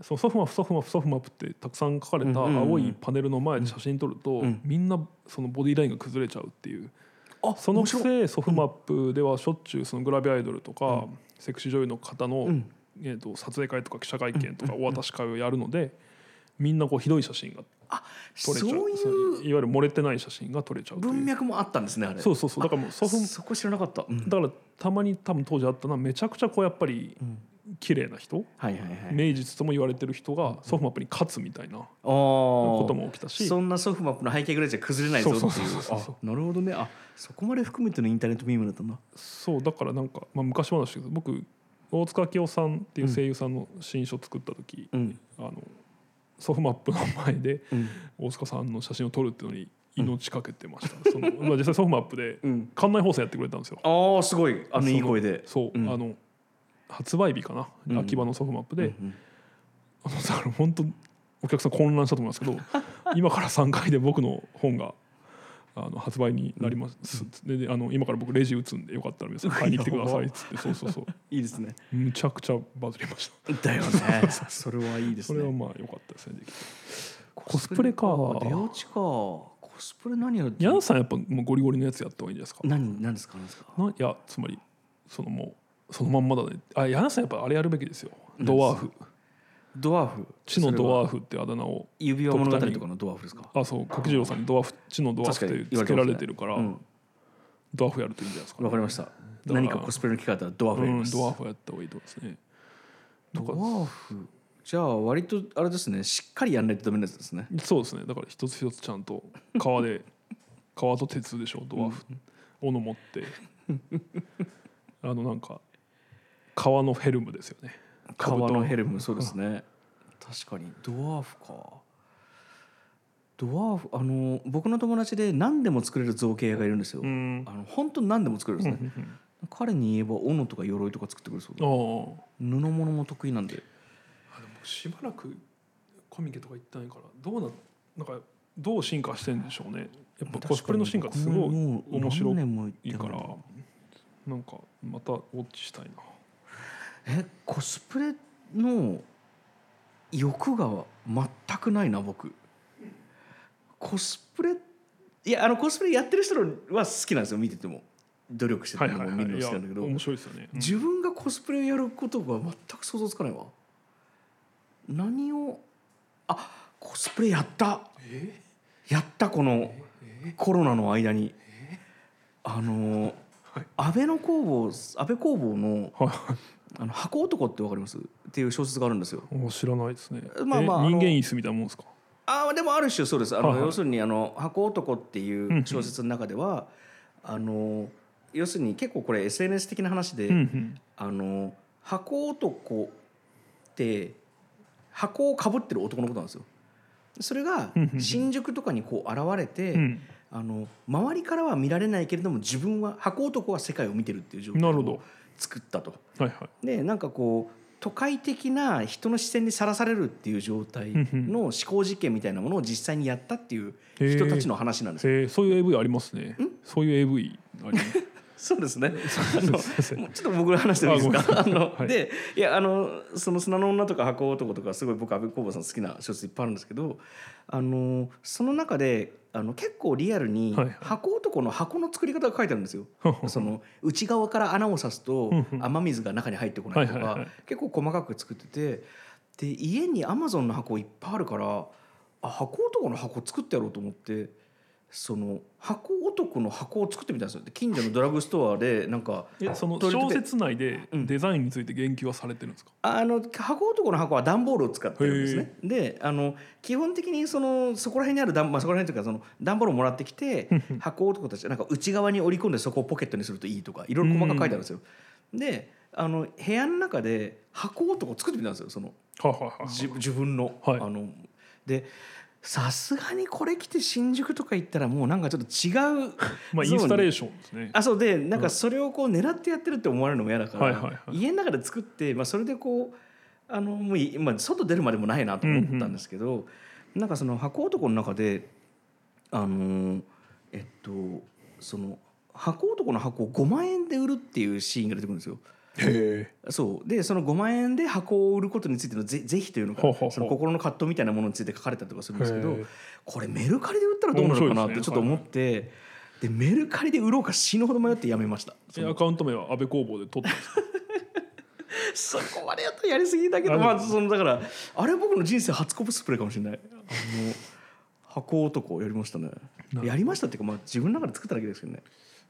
そのソフマップソフマップソフマップってたくさん書かれた青いパネルの前で写真撮ると、ん。みんなそのボディラインが崩れちゃうっていう。あそのくせソフマップではしょっちゅうそのグラビアアイドルとか、セクシー女優の方の、ん。えー、と撮影会とか記者会見とかお渡し会をやるので、みんなこうひどい写真があ撮れちゃう。そうそいうのいわゆる漏れてない写真が撮れちゃう文脈もあったんですねあれ。そうそうそう。だからもうソフそこ知らなかった、うん。だからたまに多分当時あったのはめちゃくちゃこうやっぱり綺麗な人、はいはいはい。名実とも言われてる人がソフマップに勝つみたいなあこことも起きたし。そんなソフマップの背景ぐらいじゃ崩れないぞっていう。なるほどね。あそこまで含めてのインターネットミームだったんだ。そうだからなんか、まあ、昔話ですけど僕大塚明夫さんっていう声優さんの新書作った時、うん。あのソフマップの前でうん。大塚さんの写真を撮るっていうのに命かけてました、その まあ実際ソフマップでうん。館内放送やってくれたんですよ。ああすごい。あのいい声で。そう、うん。あの発売日かな、うん。秋葉のソフマップで、うんあのだから本当お客さん混乱したと思いますけど 今から3回で僕の本があの発売になります、でであの今から僕レジ打つんでよかったら皆さん買いに来てくださいっつってそうそうそう。いいですね。むちゃくちゃバズりました。だよね。それはいいですね。それはまあ良かったですねできてコスプレか。出落ちか。コスプレ何やるヤンさんやっぱもうゴリゴリのやつやった方がいいんじゃないですか。何何ですか何ですか？ないやつまりそのもうそのまんまだね。あヤンさんやっぱあれやるべきですよ。ドワーフドワーフ。地のドワーフフってあだ名を。指輪物語とかのドワーフですか？あそう。柿次郎さんにドワーフ地のドワーフってつけられてるから、うん。ドワーフやるといいんじゃないですか、わかりました。ら何かコスプレの機会あったらドワーフやりうん、ますドワーフやった方がいいと思いますね。ドワーフ。じゃあ割とあれですねしっかりやんないとダメなやつですね。そうですね。だから一つ一つちゃんと革で 革と鉄でしょドワーフ。斧持って。あのなんか革のヘルムですよね革のヘルルムそうですね。確かに。ドワーフか。ドワーフあの僕の友達で何でも作れる造形屋がいるんですよ、うん。あの本当に何でも作れるんですね、彼に言えば斧とか鎧とか作ってくれるそうだああ。布物も得意なんで。あでもしばらくコミケとか行ってないからどうななんかどう進化してんでしょうね。やっぱコスプレの進化ってすごい面白いいからなんかまたウォッチしたいなえコスプレの欲が全くないな僕。コスプレいやあのコスプレやってる人は好きなんですよ見てても。努力してはいはいても見るの好きなんだけど、面白いですよね、うん。自分がコスプレをやることが全く想像つかないわ。何をあコスプレやった。え？やったこのコロナの間に。あのはい。安倍の工房安倍工房のはいあの箱男ってわかります？っていう小説があるんですよ。お知らないですね。まあまあ人間椅子みたいなもんですか？ああでもある種そうですあの、はいはい要するにあの箱男っていんう小説の中では、あの要するに結構これ SNS 的な話で、うんうん。あの箱男って箱をかぶってる男のことなんですよ。それが新宿とかにこう現れて、うんあの周りからは見られないけれども自分は箱男は世界を見てるっていう状態をなるほど作ったと。はいはい。でなんかこう都会的な人の視線にさらされるっていう状態の思考実験みたいなものを実際にやったっていう人たちの話なんですよ。そういう AV ありますね。そういう AV あります。そうですね。あのちょっと僕が話してもいいですか？あの、はいでいやあのその砂の女とか箱男とかすごい僕阿部公房さん好きな小説いっぱいあるんですけど、あのその中であの結構リアルにはいはい箱男の箱の作り方が書いてあるんですよ。その内側から穴を刺すと 雨水が中に入ってこないとかはいはいはい結構細かく作っててで家にアマゾンの箱いっぱいあるからあ箱男の箱作ってやろうと思ってその箱男の箱を作ってみたんですよ。で近所のドラッグストアでなんかえその小説内でうん。デザインについて言及はされてるんですか、あの箱男の箱は段ボールを使ってるんですね。であの基本的にそのそこら辺にある段、まあ、そこら辺というかその段ボールをもらってきて 箱男たちなんか内側に折り込んでそこをポケットにするといいとかいろいろ細かく書いてあるんですよ。であの部屋の中で箱男を作ってみたんですよそのはあはあは自分の。はい。あのでさすがにこれ来て新宿とか行ったらもうなんかちょっと違う まあインスタレーションですね。あそうでなんかそれをこう狙ってやってるって思われるのも嫌だから、家の中で作って、まあ、それでこうあのもうい、まあ、外出るまでもないなと思ったんですけど、なんかその箱男の中であのえっとその箱男の箱を5万円で売るっていうシーンが出てくるんですよ。へそう。でその5万円で箱を売ることについてのぜぜひというのがほうほうほう。その心の葛藤みたいなものについて書かれたりとかするんですけどこれメルカリで売ったらどうなるかなってちょっと思ってでメルカリで売ろうか死ぬほど迷ってやめました。アカウント名は安倍工房で取ったんですか？そこまでやったらやりすぎだけどあまあそのだからあれ僕の人生初コスプレかもしれない。あの箱男やりましたね。やりましたっていうかまあ自分の中で作っただけですけどね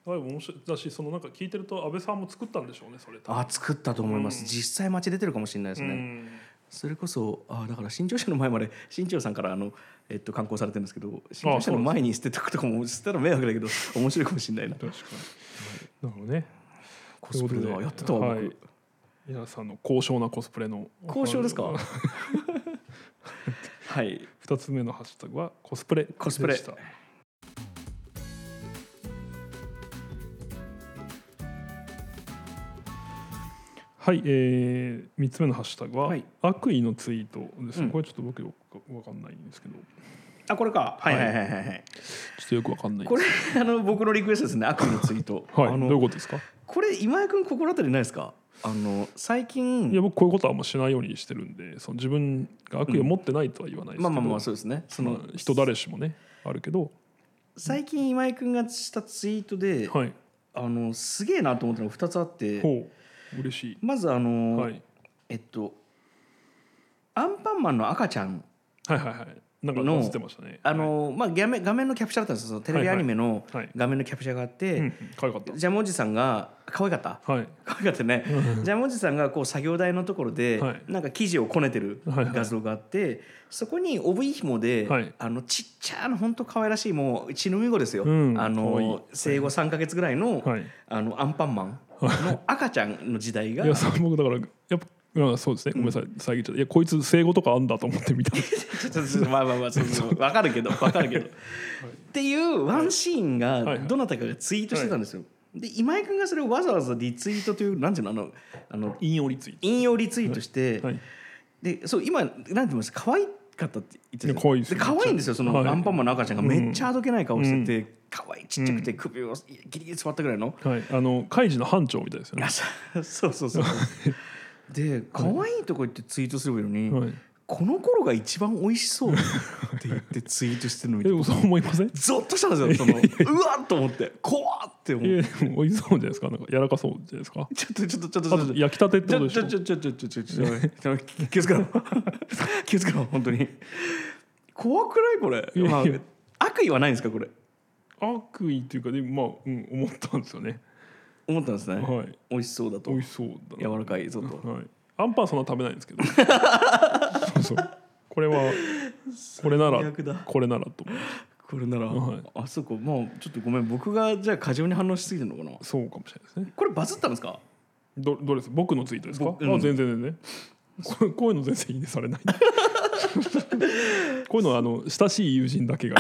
あでも面白い。だしそのなんか聞いてると安倍さんも作ったんでしょうねそれあ作ったと思います、うん。実際街出てるかもしれないですね、うん。それこそあだから新潮社の前まで新潮さんからあの、えっと、観光されてるんですけど新潮社の前に捨てとくとかも捨てたら迷惑だけど 面白いかもしれないな。確かに。なるほどね。コスプレだわやってたわ僕、はい。皆さんの高尚なコスプレの交渉ですか？はい。二つ目のハッシュタグはコスプレコスプレ。でしたはい、えー、3つ目のハッシュタグは、はい。悪意のツイートですね、うん。これちょっと僕よくわかんないんですけど。あこれか。はいはいはいはい。はいちょっとよくわかんないこれあの僕のリクエストですね。悪意のツイート。はい。どういうことですか？これ今井君心当たりないですか？あの最近。いや僕こういうことはあんましないようにしてるんでその自分が悪意を持ってないとは言わないですけど、まあまあまあそうですね。そのまあ人誰しもねあるけど、最近今井君がしたツイートで、はい。あのすげえなと思ったのが2つあって。ほう嬉しい。まずあの、はい。えっとアンパンマンの赤ちゃん。はいはいはいの映ってましたね。あの、まあ、画面画面のキャプチャーだったんですよ。テレビアニメのはいはい。画面のキャプチャーがあって、うんうん。可愛かった。ジャムおじさんが可愛かった？はい。可愛かったね。ジャムおじさんがこう作業台のところで、はい。なんか生地をこねてるはいはい。画像があって、そこに帯紐で、はい。あのちっちゃな本当可愛らしいもう血のみ子ですよ、うん。あの生後3か月ぐらいの,、はい。あのアンパンマンの赤ちゃんの時代がいやそう僕だからやっぱうんそうですね。ごめんなさい。遮っちゃっていやこいつ生後とかあんだと思って見た。まあまあまあそうそう分かるけど。分かるけど、っていうワンシーンがどなたかがツイートしてたんですよ。で今井君がそれをわざわざリツイートというなんていうのあのあの引用リツイー引用リツイートして、トはい。でそう今なんて言います？可愛かったって言って可愛いですよ可愛いんですよその、はい。アンパンマンの赤ちゃんが。めっちゃあどけない顔してて、可愛いちっちゃくて首をギリギリ座ったぐらいの、はい。あのカイジの班長みたいですよね。あそうそうそう で可愛いとか言ってツイートすればいいのに、はい。この頃が一番美味しそうって言ってツイートしてるのにでもそう思いません？ゾッとしたんですよそのうわっと思って。怖っって思って美味しそうじゃないですか？なんか柔らかそうじゃないですか？ちょっとちょっとちょっとちょっと。焼きたてってことでしょ？ちょちょちょちょちょちょちょ気をつけろ気をつけろ本当に怖くないこれ、悪意はないんですかこれ悪意っていうかでまあ、うん、思ったんですよね思ったんですね、はい。美味しそうだと。美味しそうだな。柔らかいぞと、はい、アンパンそんな食べないんですけど。そうそう。これはこれならこれならとこれなら、はい。あそうか。まあちょっとごめん。僕がじゃあ過剰に反応しすぎてるのかな。そうかもしれないですね。これバズったんですか？どどれです？僕のツイートですか、僕うん。あ全然全然こうこういうの全然いいねされない こういうのはあの親しい友人だけが。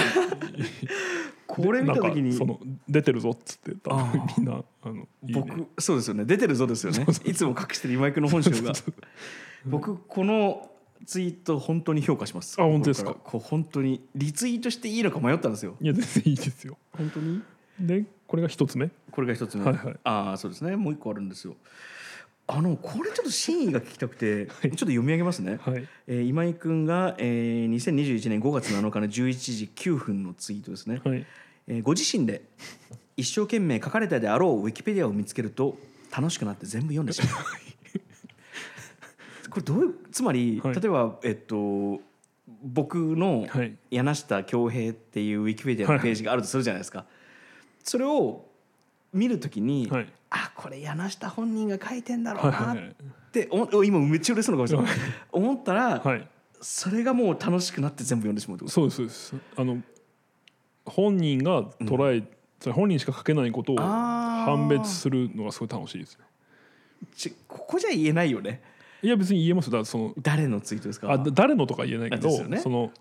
これ見た時に。その出てるぞっつって多みんなあの僕そうですよね。出てるぞですよね。いつも隠してる今井君の本性が。僕このツイート本当に評価します。あ本当ですか？こう本当にリツイートしていいのか迷ったんですよ。いや全然いいですよ。本当に？でこれが一つ目？これが一つ目、はいはい。ああそうですね。もう一個あるんですよあのこれちょっと真意が聞きたくて、ちょっと読み上げますね、はい。えー今井君が、えー、2021年5月7日の11時9分のツイートですね、はい。えーご自身で一生懸命書かれたであろうウィキペディアを見つけると楽しくなって全部読んでしまう。これどういうつまり、はい。例えばえっと僕のはい。柳下恭平っていうウィキペディアのページがあるとするじゃないですか、それを見るときに、はいあこれ柳下本人が書いてんだろうなって思っ今めっちゃ嬉しそうな顔してる。思ったら、はい。それがもう楽しくなって全部読んでしまうってこと？そうです。あの本人が捉え、それ本人しか書けないことを判別するのがすごい楽しいですね。ちここじゃ言えないよね。いや別に言えますよ。だその誰のツイートですか？あだ誰のとか言えないけど、ね。その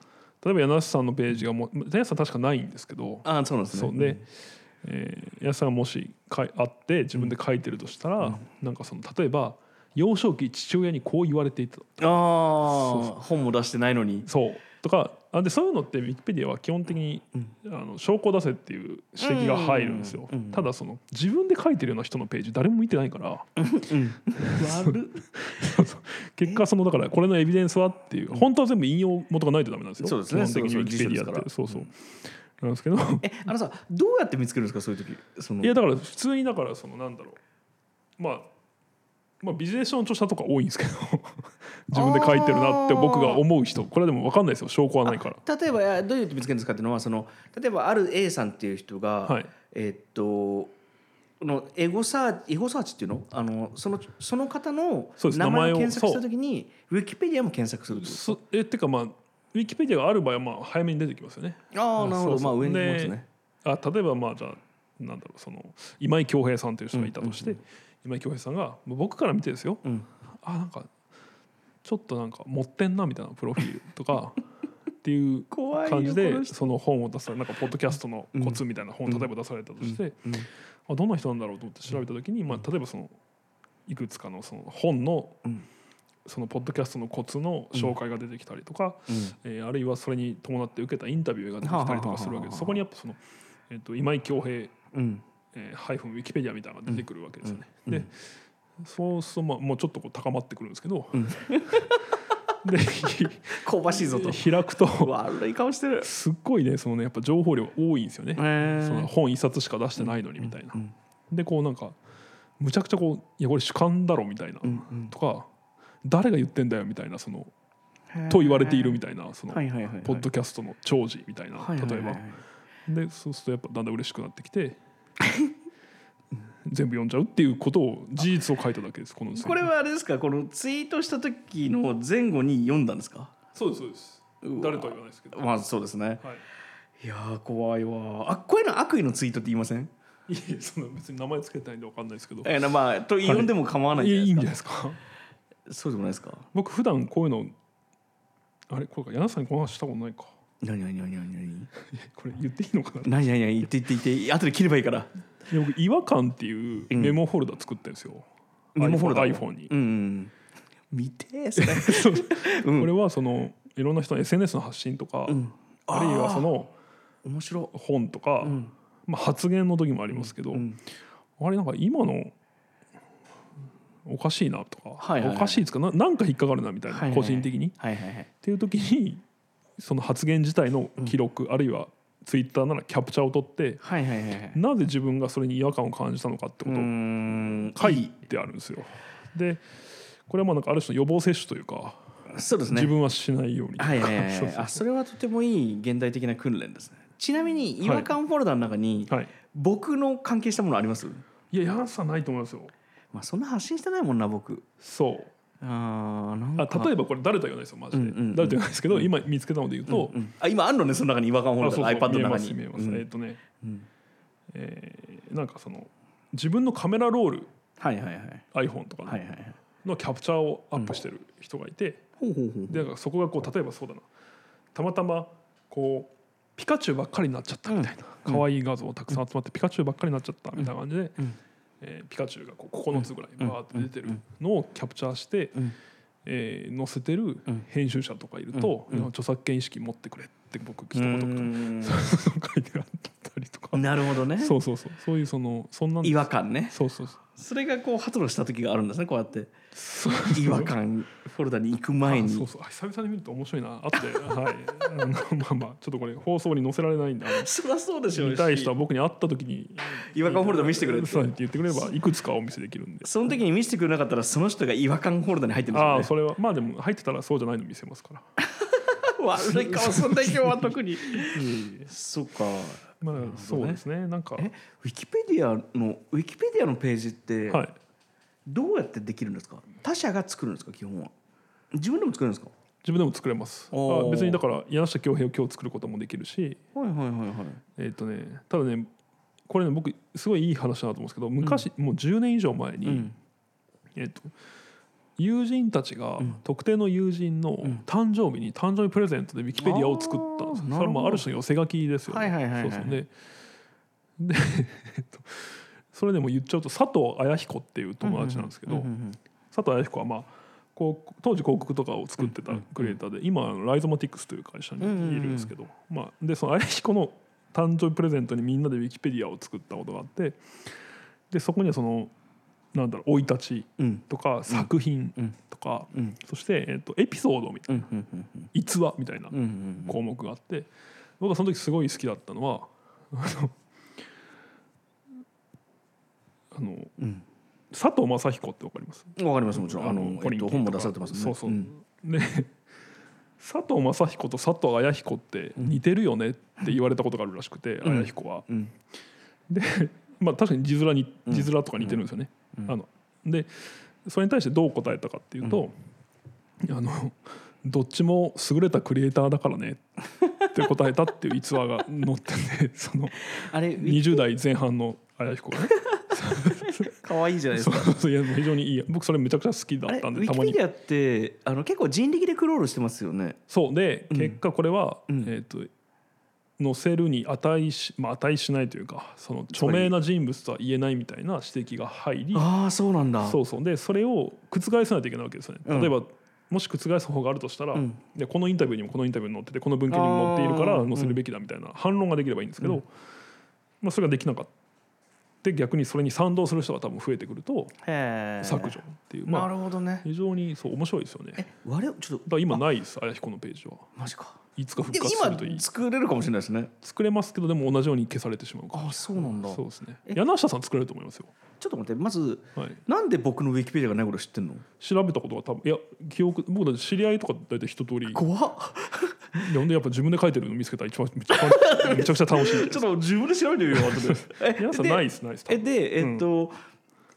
例えば柳瀬さんのページがもう柳瀬さん確かないんですけど。あそうなんですね。で、えー、柳瀬さんがもしかいあって自分で書いてるとしたら、なんかその例えば幼少期父親にこう言われていたああ本も出してないのに。そう。とかあでそういうのってウィキペディアは基本的に、あの証拠を出せっていう指摘が入るんですよ、うんうんただその自分で書いてるような人のページ誰も見てないから。悪結果そのだからこれのエビデンスはっていう。本当は全部引用元がないとダメなんですよ。そうですね。基本的にウィキペディアっそうてそうそうなんですけど。えあのさどうやって見つけるんですか？そういう時その。いやだから普通にだからそのなんだろう。まあまあビジネス書の著者とか多いんですけど。自分で書いてるなって僕が思う人。これでも分かんないですよ。証拠はないから。例えばどうやって見つけるんですかっていうのはその例えばある A さんっていう人が、はい。えーっとこのエゴサーチエゴサーチっていうの？あのそのその方のそうです。名前を検索した時にウィキペディアも検索するってことそえってかまあウィキペディアがある場合はまあ早めに出てきますよね。ああなるほど。まあ上に行きでますねあ例えばまあじゃあなんだろうその今井恭平さんという人がいたとして、今井恭平さんが僕から見てですよ、うん。あなんかちょっとなんか持ってんなみたいなプロフィールとか っていう感じでその本を出されなんかポッドキャストのコツみたいな本例えば出されたとして、うん。あどんな人なんだろうと思って調べた時に、まあ、例えばそのいくつかのその本のうんそのポッドキャストのコツの紹介が出てきたりとか、うん。えーあるいはそれに伴って受けたインタビューが出てきたりとかするわけですそこにやっぱその、えー、と今井恭平うん。えーハイフンウィキペディアみたいなのが出てくるわけですよね。うん。でそうするとまあもうちょっとこう高まってくるんですけど、ん。で香ばしいぞと。開くと悪い顔してる。すっごいねそのねやっぱ情報量が多いんですよね。へそのー。本一冊しか出してないのにみたいな。うんでこうなんかむちゃくちゃこういやこれ主観だろみたいな、うんうんとか誰が言ってんだよみたいなそのと言われているみたいなそのポッドキャストの長寿みたいな。例えばでそうするとやっぱだんだん嬉しくなってきて 全部読んじゃうっていうことを事実を書いただけですこの これはあれですか？このツイートした時の前後に読んだんですか？そうですそうです。誰とは言わないですけど、まあそうですね。はい。いやー怖いわ。あこういうの悪意のツイートって言いません？いえその別に名前つけてないんで分かんないですけど。えなまあと呼んでも構わないいやいいんじゃないじゃないですかそうでもないですか？僕普段こういうのあれこれか柳さんにこの話したことないか。何何何何何？これ言っていいのかな？何何何言って言って言って後で切ればいいからいや僕違和感っていうメモフォルダ作ってるんですよ、メモフォルダ iPhone に、うんうん見てーそれうんこれはそのいろんな人の SNS の発信とか、んあるいはその面白本とか、んまあ、発言の時もありますけど、んあれなんか今のおかしいなとか、はいはいはい。おかしいですか？ななんか引っかかるなみたいな、はいはいはい。個人的に。っはいはいはい。ていう時にその発言自体の記録、あるいはツイッターならキャプチャーを取ってはいはいはいはい。なぜ自分がそれに違和感を感じたのかってことを書いてあるんですよ。でこれはまあなんかある種の予防接種というか、そうですね。自分はしないようにいはいはいそうあそれはとてもいい現代的な訓練ですね。ちなみに違和感フォルダの中にはい、僕の関係したものあります？いや柳瀬さんないと思いますよ。まあそんな発信してないもんな僕。そう。あーなんか。あ例えばこれ誰とは言わないですよマジで、うんうんうん。誰とは言わないですけど、今見つけたので言うと、うんあ今あんのねその中に違和感フォルダがあそうそう iPad 見えの中に。ます見えます、うん。えっ、とね、うん。えーなんかその自分のカメラロールはいはいはい iPhone とかの,、はいはいはい。のキャプチャーをアップしてる人がいて、ほうほうほうでなんかそこがこう例えばそうだな。たまたまこうピカチュウばっかりになっちゃったみたいな、可愛い画像たくさん集まってピカチュウばっかりになっちゃったみたいな感じで、うんえーピカチュウがこう9つぐらいバーって出てるのをキャプチャーして、うんえー載せてるん。編集者とかいると、うんうん。著作権意識持ってくれって僕一言。うーん 書いてあったりとか、なるほどね。そうそうそう。そういうそのそんなん違和感ね。そうそうそうそれがこう発露した時があるんですねこうやって。違和感フォルダに行く前に。あそうそう。あ久々に見ると面白いな。あってはい。あのまあまあちょっとこれ放送に載せられないんでそりゃそうでしょう見たい人は僕に会った時に違和感フォルダ見せてくれって。言ってくれればいくつかお見せできるんで。その時に見せてくれなかったらその人が違和感フォルダに入ってるんですよね。ああそれは。まあでも入ってたらそうじゃないの見せますから。悪い顔すんだ今日は特に。そっかまあそうですね。なんか。えウィキペディアのウィキペディアのページってはい。どうやってできるんですか？他社が作るんですか？基本は。自分でも作るんですか？自分でも作れます。あ別にだから柳下恭平を今日作ることもできるし。はいはいはいはい。えっ、とねただねこれね僕すごいいい話だなと思うんですけど昔、もう10年以上前に、うん。えっと友人たちが特定の友人の誕生日に誕生日プレゼントでウィキペディアを作った。んですそれもある種の寄せ書きですよね。で それでも言っちゃうと佐藤綾彦っていう友達なんですけど、佐藤綾彦はまあこう当時広告とかを作ってたクリエイターで今ライゾマティクスという会社にいるんですけど、まあ、でその綾彦の誕生日プレゼントにみんなでウィキペディアを作ったことがあってでそこにはそのなんだろう生い立ちうん。とか作品うん。とか、うん。そして、えっとエピソードみたいな逸話みたいな項目があって僕はその時すごい好きだったのはあの佐藤正彦ってわかります？わかりますもちろん。あのえっと本も出されてますね。そうそう、ん。で佐藤正彦と佐藤綾彦って似てるよねって言われたことがあるらしくて、うん。綾彦は。うん。でまあ確かに字面にうん。字面とか似てるんですよね。うん。あのでそれに対してどう答えたかっていうと、あの どっちも優れたクリエイターだからねって答えたっていう逸話が載ってて そのあれ20代前半の綾彦がね。可愛いじゃないですか。いや非常にいい僕それめちゃくちゃ好きだったんでたまに。ウィキペディアってあの結構人力でクロールしてますよね。そうでうん。結果これは、うん。えー、と載せるに値し,、まあ、値しないというかその著名な人物とは言えないみたいな指摘が入りああそうなんだ。そうそう。でそれを覆さないといけないわけですよね。うん。例えばもし覆す方があるとしたら、うん。でこのインタビューにもこのインタビューに載っててこの文献にも載っているから載せるべきだみたいな反論ができればいいんですけど、うん。まあ、それができなかった逆にそれに賛同する人が多分増えてくると削除っていう、なまあるほどね。非常にそう面白いですよね。え我々ちょっとら今ないです綾彦のページは。マジか。いつか復活するといい。今作れるかもしれないですね。作れますけどでも同じように消されてしまうあそうなんだ。そうですね。え？柳下さん作れると思いますよ、ちょっと待ってまずはい、なんで僕のウィキペディアがないこと知ってんの？調べたことが多分いや記憶僕だって知り合いとか大体一通り。怖っでほんでやっぱ自分で書いてるの見つけたら一番めちゃくちゃめちゃくちゃ楽しいちょっと自分で調べてみよう後皆さんないですないです。えでえっと、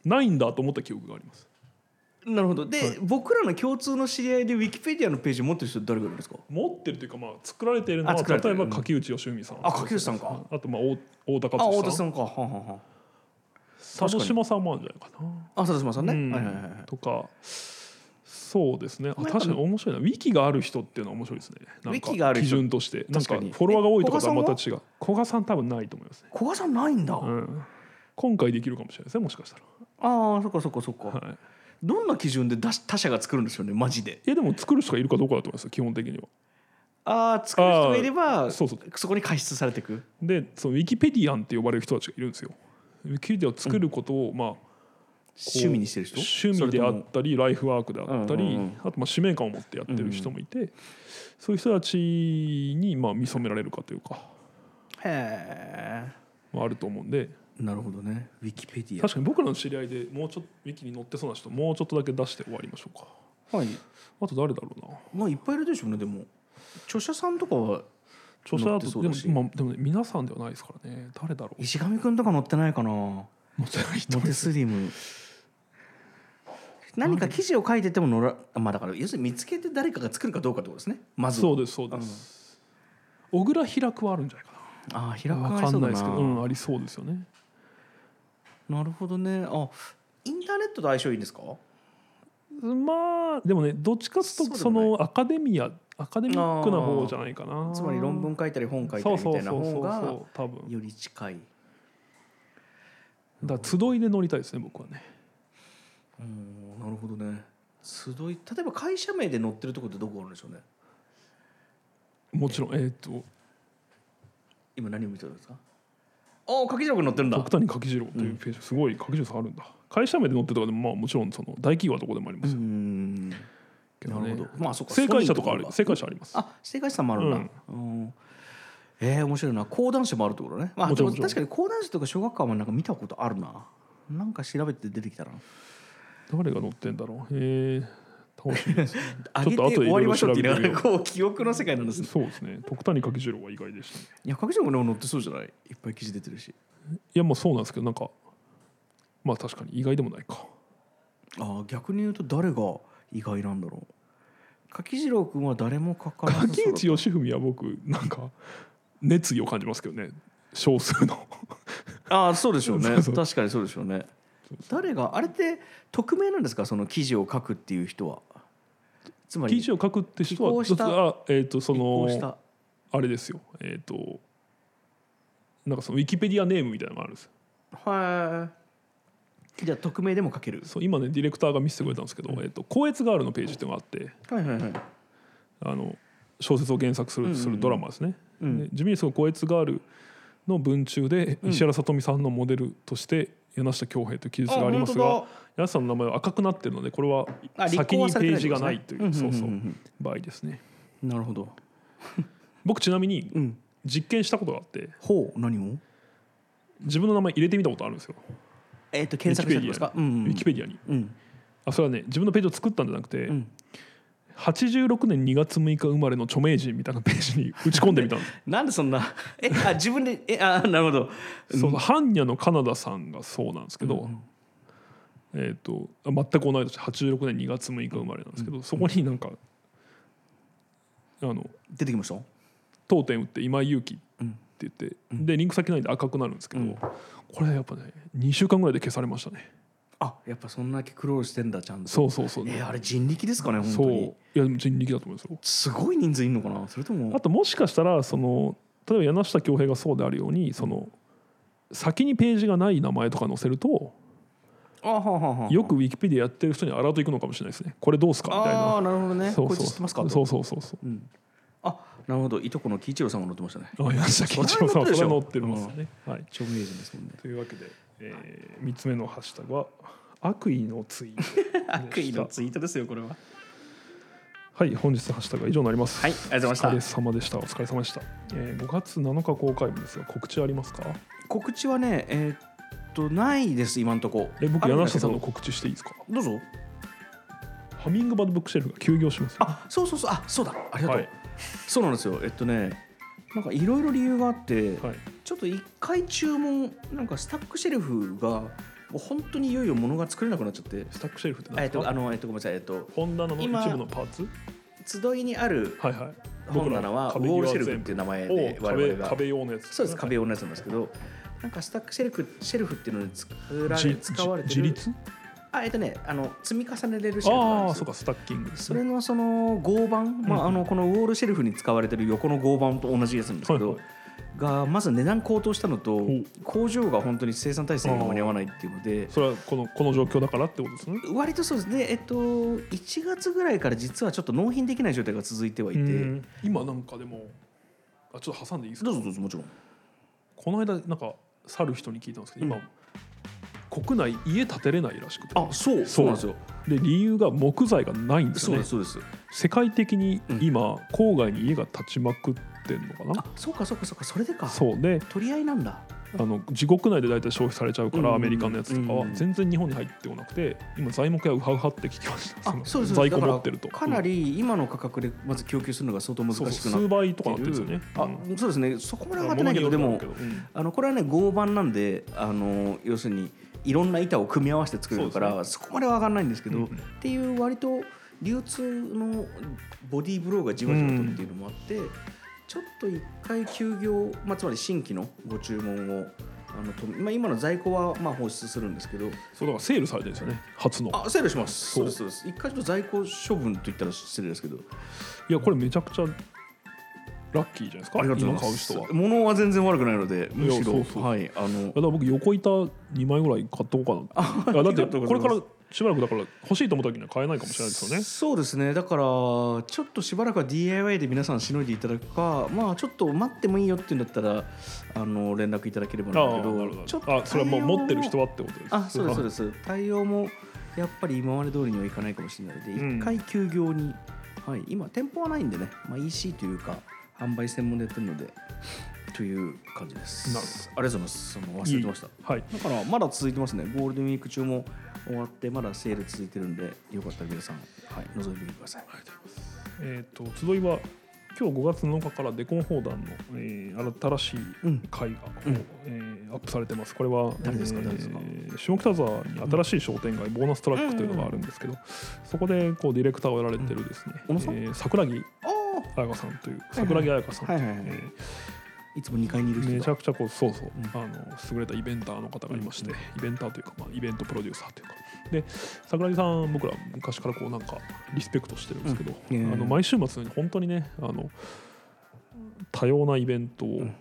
ないんだと思った記憶があります。なるほど。で、僕らの共通の知り合いでウィキペディアのページ持ってる人誰がいるんですか？持ってるというかまあ作られているのは例えば柿内義文さん。あ柿内さんか。あとまあ太津さん。田さんか。はあはあは佐渡島さんもあるんじゃないかな。あ佐田島さんね、うん。はいはいはいはい。とかそうですね。あまあ確かに面白いな。ウィキがある人っていうのは面白いですね。なんウィかキがある人。基準として。なんか確かにフォロワーが多いとかとはえまた違う。古賀さん多分ないと思いますね、古賀さんないんだ、うん、今回できるかもしれないですねもしかしたああそっかそっかそっか、ら、はい、どんな基準で出し他社が作るんですよねマジで。いやでも作る人がいるかどうかだと思いますよ基本的には。ああ作る人がいればそうそう。そこに加筆されていく。でそのウィキペディアンって呼ばれる人たちがいるんですよ。ウィキペディアを作ることを、まあ趣味にしてる人？趣味であったりライフワークであったり、うんうんうん。あとまあ使命感を持ってやってる人もいて、そういう人たちにまあ見初められるかというか、へまあ、あると思うんで。えなるほどね。ウィキペディ確かに僕らの知り合いでもうちょっとウィキに載ってそうな人もうちょっとだけ出して終わりましょうか。アはい。あと誰だろうな。まあいっぱいいるでしょうねでも。著者さんとかは著者だとでも,、うだしまあ、でもね皆さんではないですからね。誰だろう。石上くんとか載ってないかな。載ってない人モテスリム何か記事を書いてても乗らまあだから要するに見つけて誰かが作るかどうかってことですね。まず。はそうですそうです、小倉開くはあるんじゃないかああ開なわかないそうだな。ですけど、うん、ありそうですよね。なるほどね。あインターネットと相性いいんですか？まあでもねどっちかというとそのアカデミアアカデミックな方じゃないかな。つまり論文書いたり本書いたりみたいな方が多分。より近い。だ集いで乗りたいですね僕はね。うんなるほどね。集い。例えば会社名で載ってるところってどこあるんでしょうね。もちろんえーっと。今何を見てるんですか？ああ柿城君載ってるんだ。徳谷柿次郎というページ。すごい柿次郎さんあるんだ。会社名で載ってるとかでもまあもちろんその大企業はどこでもありまうすよん。けどねなるほど。まあそっか。正解者とかある正解者あります。あ正解者さんもあるんだ、うん。えー、面白いな。講談師もあるってことね、まあ、ちろんもちろん。確かに講談師とか小学館はなんか見たことあるな。なんか調べて出てきたな誰が載ってんだろう？えー、楽しみです 上げてちょっと後で終わりましょうって言いながらこう記憶の世界なんですね。そうですね。徳谷柿次郎は意外でしたね。いや柿城も乗ってそうじゃない？いっぱい記事出てるし。いやもうそうなんですけどなんかまあ確かに意外でもないか。ああ逆に言うと誰が意外なんだろう。柿次郎君は誰も書かなさそうだ柿内義文は僕なんか熱意を感じますけどね。少数の。ああそうでしょうね。確かにそうでしょうね誰があれって匿名なんですかその記事を書くっていう人は？つまり記事を書くって人はあえっ、とそのた。あれですよ。えっ、となんかそのウィキペディアネームみたいなのがあるんですよ。はいじゃあ匿名でも書ける。そう今ねディレクターが見せてくれたんですけど「えっと高越ガール」のページっていうのがあってはいはいはい。あの小説を原作する,、うんうんうん。するドラマですね。うん。で地味にその高越ガールの文中でうん。石原さとみさんのモデルとして柳下恭平という記述がありますが柳下さんの名前は赤くなってるのでこれは先にページがないというそうそう。場合ですね。うんなるほど。僕ちなみにうん。実験したことがあってほう何を？自分の名前入れてみたことあるんですよ。えっと検索したんですか？ウィキペディアに。うん。あそれはね自分のページを作ったんじゃなくて、うん86年2月6日生まれの著名人みたいなページに打ち込んでみたんです。なんでそんな？えあ自分で えあなるほど。その般若のカナダさんがそうなんですけど、うんえー、とあ全く同い年86年2月6日生まれなんですけど、そこになんかあの出てきました？当店打って今井勇気ってうん。言って、でリンク先ないんで赤くなるんですけど、これやっぱね2週間ぐらいで消されましたねあやっぱそんだけ苦労してんだちゃんと。そうそうそう、えーあれ人力ですかね本そう。いや人力だと思いますよ。すごい人数いんのかな？それとも。あともしかしたらその例えば柳下恭平がそうであるようにその先にページがない名前とか載せるとあはははは。よくウィキペディアやってる人にアラートいくのかもしれないですね。これどうすか？みたいああななるほどね。そうそう。こいつ知ってますか？とそうそうそうそう。うん。あなるほど。いとこの喜一郎さんが乗ってましたね。あ柳下喜一郎さんはそ載ってますね、はい、著名人ですもんね。というわけで、えー、3つ目のハッシュタグは悪意のツイート 悪意のツイートですよこれは。はい本日のハッシュタグは以上になります。はいありがとうございました。お疲れ様でした。お疲れ様でした、えー、5月7日公開日ですが告知ありますか？告知はねえーっとないです今んとこ。え僕柳下さんの告知していいですか？どうぞ。ハミングバードブックシェルフが休業しますあそうそうそう。あそうだ。ありがとう、はい。そうなんですよ。えっとねなんかいろいろ理由があって、はい。ちょっと一回注文なんかスタックシェルフがもう本当にいよいよ物が作れなくなっちゃって。スタックシェルフって何えっですか？とあのえっとごめんなさい。えっと本棚の一今部のパーツ？集いにあるはいはい。本棚はウォールシェルフっていう名前でを我々が。壁壁用のやつそうです壁用のやつなんですけどなんかスタックシェルフシェルフっていうのに作られじ使われてる自立？あえっとねあの積み重ねれるシェルフああそうかスタッキングね。それのその合板、まあ、あのこのウォールシェルフに使われてる横の合板と同じやつなんですけど、はいはい。がまず値段高騰したのとう。工場が本当に生産体制が間に合わないっていうのでそれはこのこの状況だからってことですね。割とそうですね。えっと1月ぐらいから実はちょっと納品できない状態が続いてはいて。うん。今なんかでもあちょっと挟んでいいですか？どうぞどうぞもちろん。この間なんか去る人に聞いたんですけど今、国内家建てれないらしくて。あそうそうなんですよ。で理由が木材がないんですそうよねですそうです。世界的に今、郊外に家が建ちまくってんのかな？あそうかそうかそうかそれでか。そう。で取り合いなんだ。あの自国内で大体消費されちゃうから、うんアメリカのやつとかはうん全然日本に入ってこなくて今材木屋ウハウハって聞きましたそうです。在庫持ってると。だかなり今の価格でまず供給するのが相当難しくなって数倍とかなってるんですよね。あうん。そうですね。そこまで上がってないけどでもうん。あのこれはね合板なんであの要するにいろんな板を組み合わせて作れるからそこまでは上がらないんですけど、っていう割と流通のボディーブローがじわじわとっていうのもあって、ちょっと一回休業、まあ、つまり新規のご注文をあのと、まあ、今の在庫はまあ放出するんですけど。そうだからセールされてるんですよね。初の。あセールします。そう。ですそうです。一回ちょっと在庫処分といったら失礼ですけど。いやこれめちゃくちゃラッキーじゃないですか？今買う人は。物は全然悪くないのでむしろ。はいあの。だから僕横板2枚ぐらい買っとこうかな。だってこれからしばらくだから欲しいと思った時には買えないかもしれないですよね。そうですね。だからちょっとしばらくは DIY で皆さんしのいでいただくかまあちょっと待ってもいいよっていうんだったらあの連絡いただければああなんだけどちょっとど。あそれはもう持ってる人ははってことです。あそうですそうです。対応もやっぱり今まで通りにはいかないかもしれないのでうん。一回休業に、はい、今店舗はないんでね、まあ、EC というか販売専門でやってるのでとという感じです。なるありがとうございます。その忘れてました。はい。だからまだ続いてますね。ゴールデンウィーク中も終わってまだセール続いてるんでよかったら皆さん、はい、覗いてみてください。えー、と集いは今日5月7日からデコン砲弾の、えー、新しい会が、うん。えーアップされてます。これは誰ですか？誰ですか？えー下北沢に新しい商店街、ボーナストラックというのがあるんですけど、そこでこうディレクターをやられてるですね、小野さん？えー桜木。あ彩香さんという桜木彩香さん。という、はい。はいはいはい。えーいつも2階にいる人だめちゃくちゃこうそうそう、うん。あの優れたイベンターの方がいまして、うん。イベンターというか、まあ、イベントプロデューサーというか。で桜木さん僕ら昔からこうなんかリスペクトしてるんですけど、うん。ねあの毎週末に本当にねあの多様なイベントをん。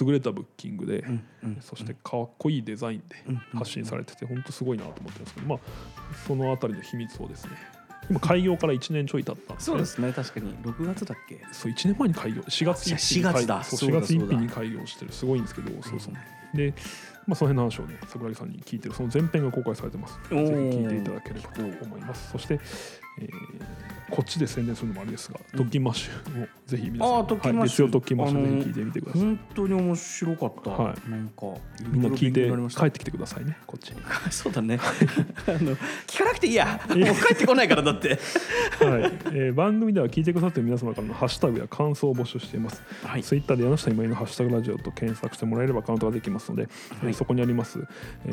優れたブッキングで、うん。うん。そしてかっこいいデザインでうん。発信されてて本当すごいなと思ってるんですけど、まあ、そのあたりの秘密をですね今開業から1年ちょい経ったんで。すねそうですね確かに。6月だっけ？そう1年前に開業。4月1日に4月だ。そう4そうだ月1そうだ。日に開業してる。すごいんですけどそうそう。で、まあ、その辺の話をね桜木さんに聞いてるその前編が公開されてます。ぜひ聞いていただければと思います。そして、えーこっちで宣伝するのもあれですが「特勤マッシュ」をぜひ皆さん、あー特勤マッシュ。はい、月曜特勤マッシュぜひ聞いてみてください。本当に面白かった、はい。なんかみんな聞いて帰ってきてくださいねこっちに。そうだね。あの聞かなくていいや。もう帰ってこないからだって。はい、えー番組では聞いてくださっている皆様からのハッシュタグや感想を募集しています。はい。ツイッターで柳下今井のハッシュタグラジオと検索してもらえればアカウントができますので、えーはいそこにあります、え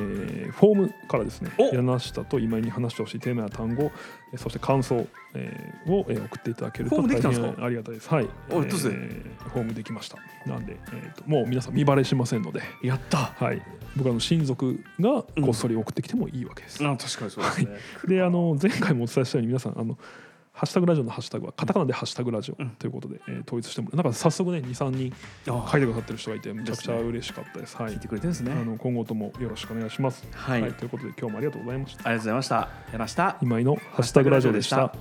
ーフォームからですねお。柳下と今井に話してほしいテーマや単語、えーそして感想、えーを、えー送っていただけると大変ありがたいです。はい、おえーフォームできました。なんで、えーともう皆さん見バレしませんので、やった。はい、僕らの親族がこっそり送ってきてもいいわけです。あ確かにそうですね、であの前回もお伝えしたように皆さんあのハッシュタグラジオのハッシュタグはカタカナでハッシュタグラジオうんということで、えー統一してもらうなんか早速ね23人あ書いてくださってる人がいてめちゃくちゃ嬉しかったです。はい聞いてくれてですねあの今後ともよろしくお願いします。はいということで今日もありがとうございました。ありがとうございましたやらした今井のハッシュタグラジオでした。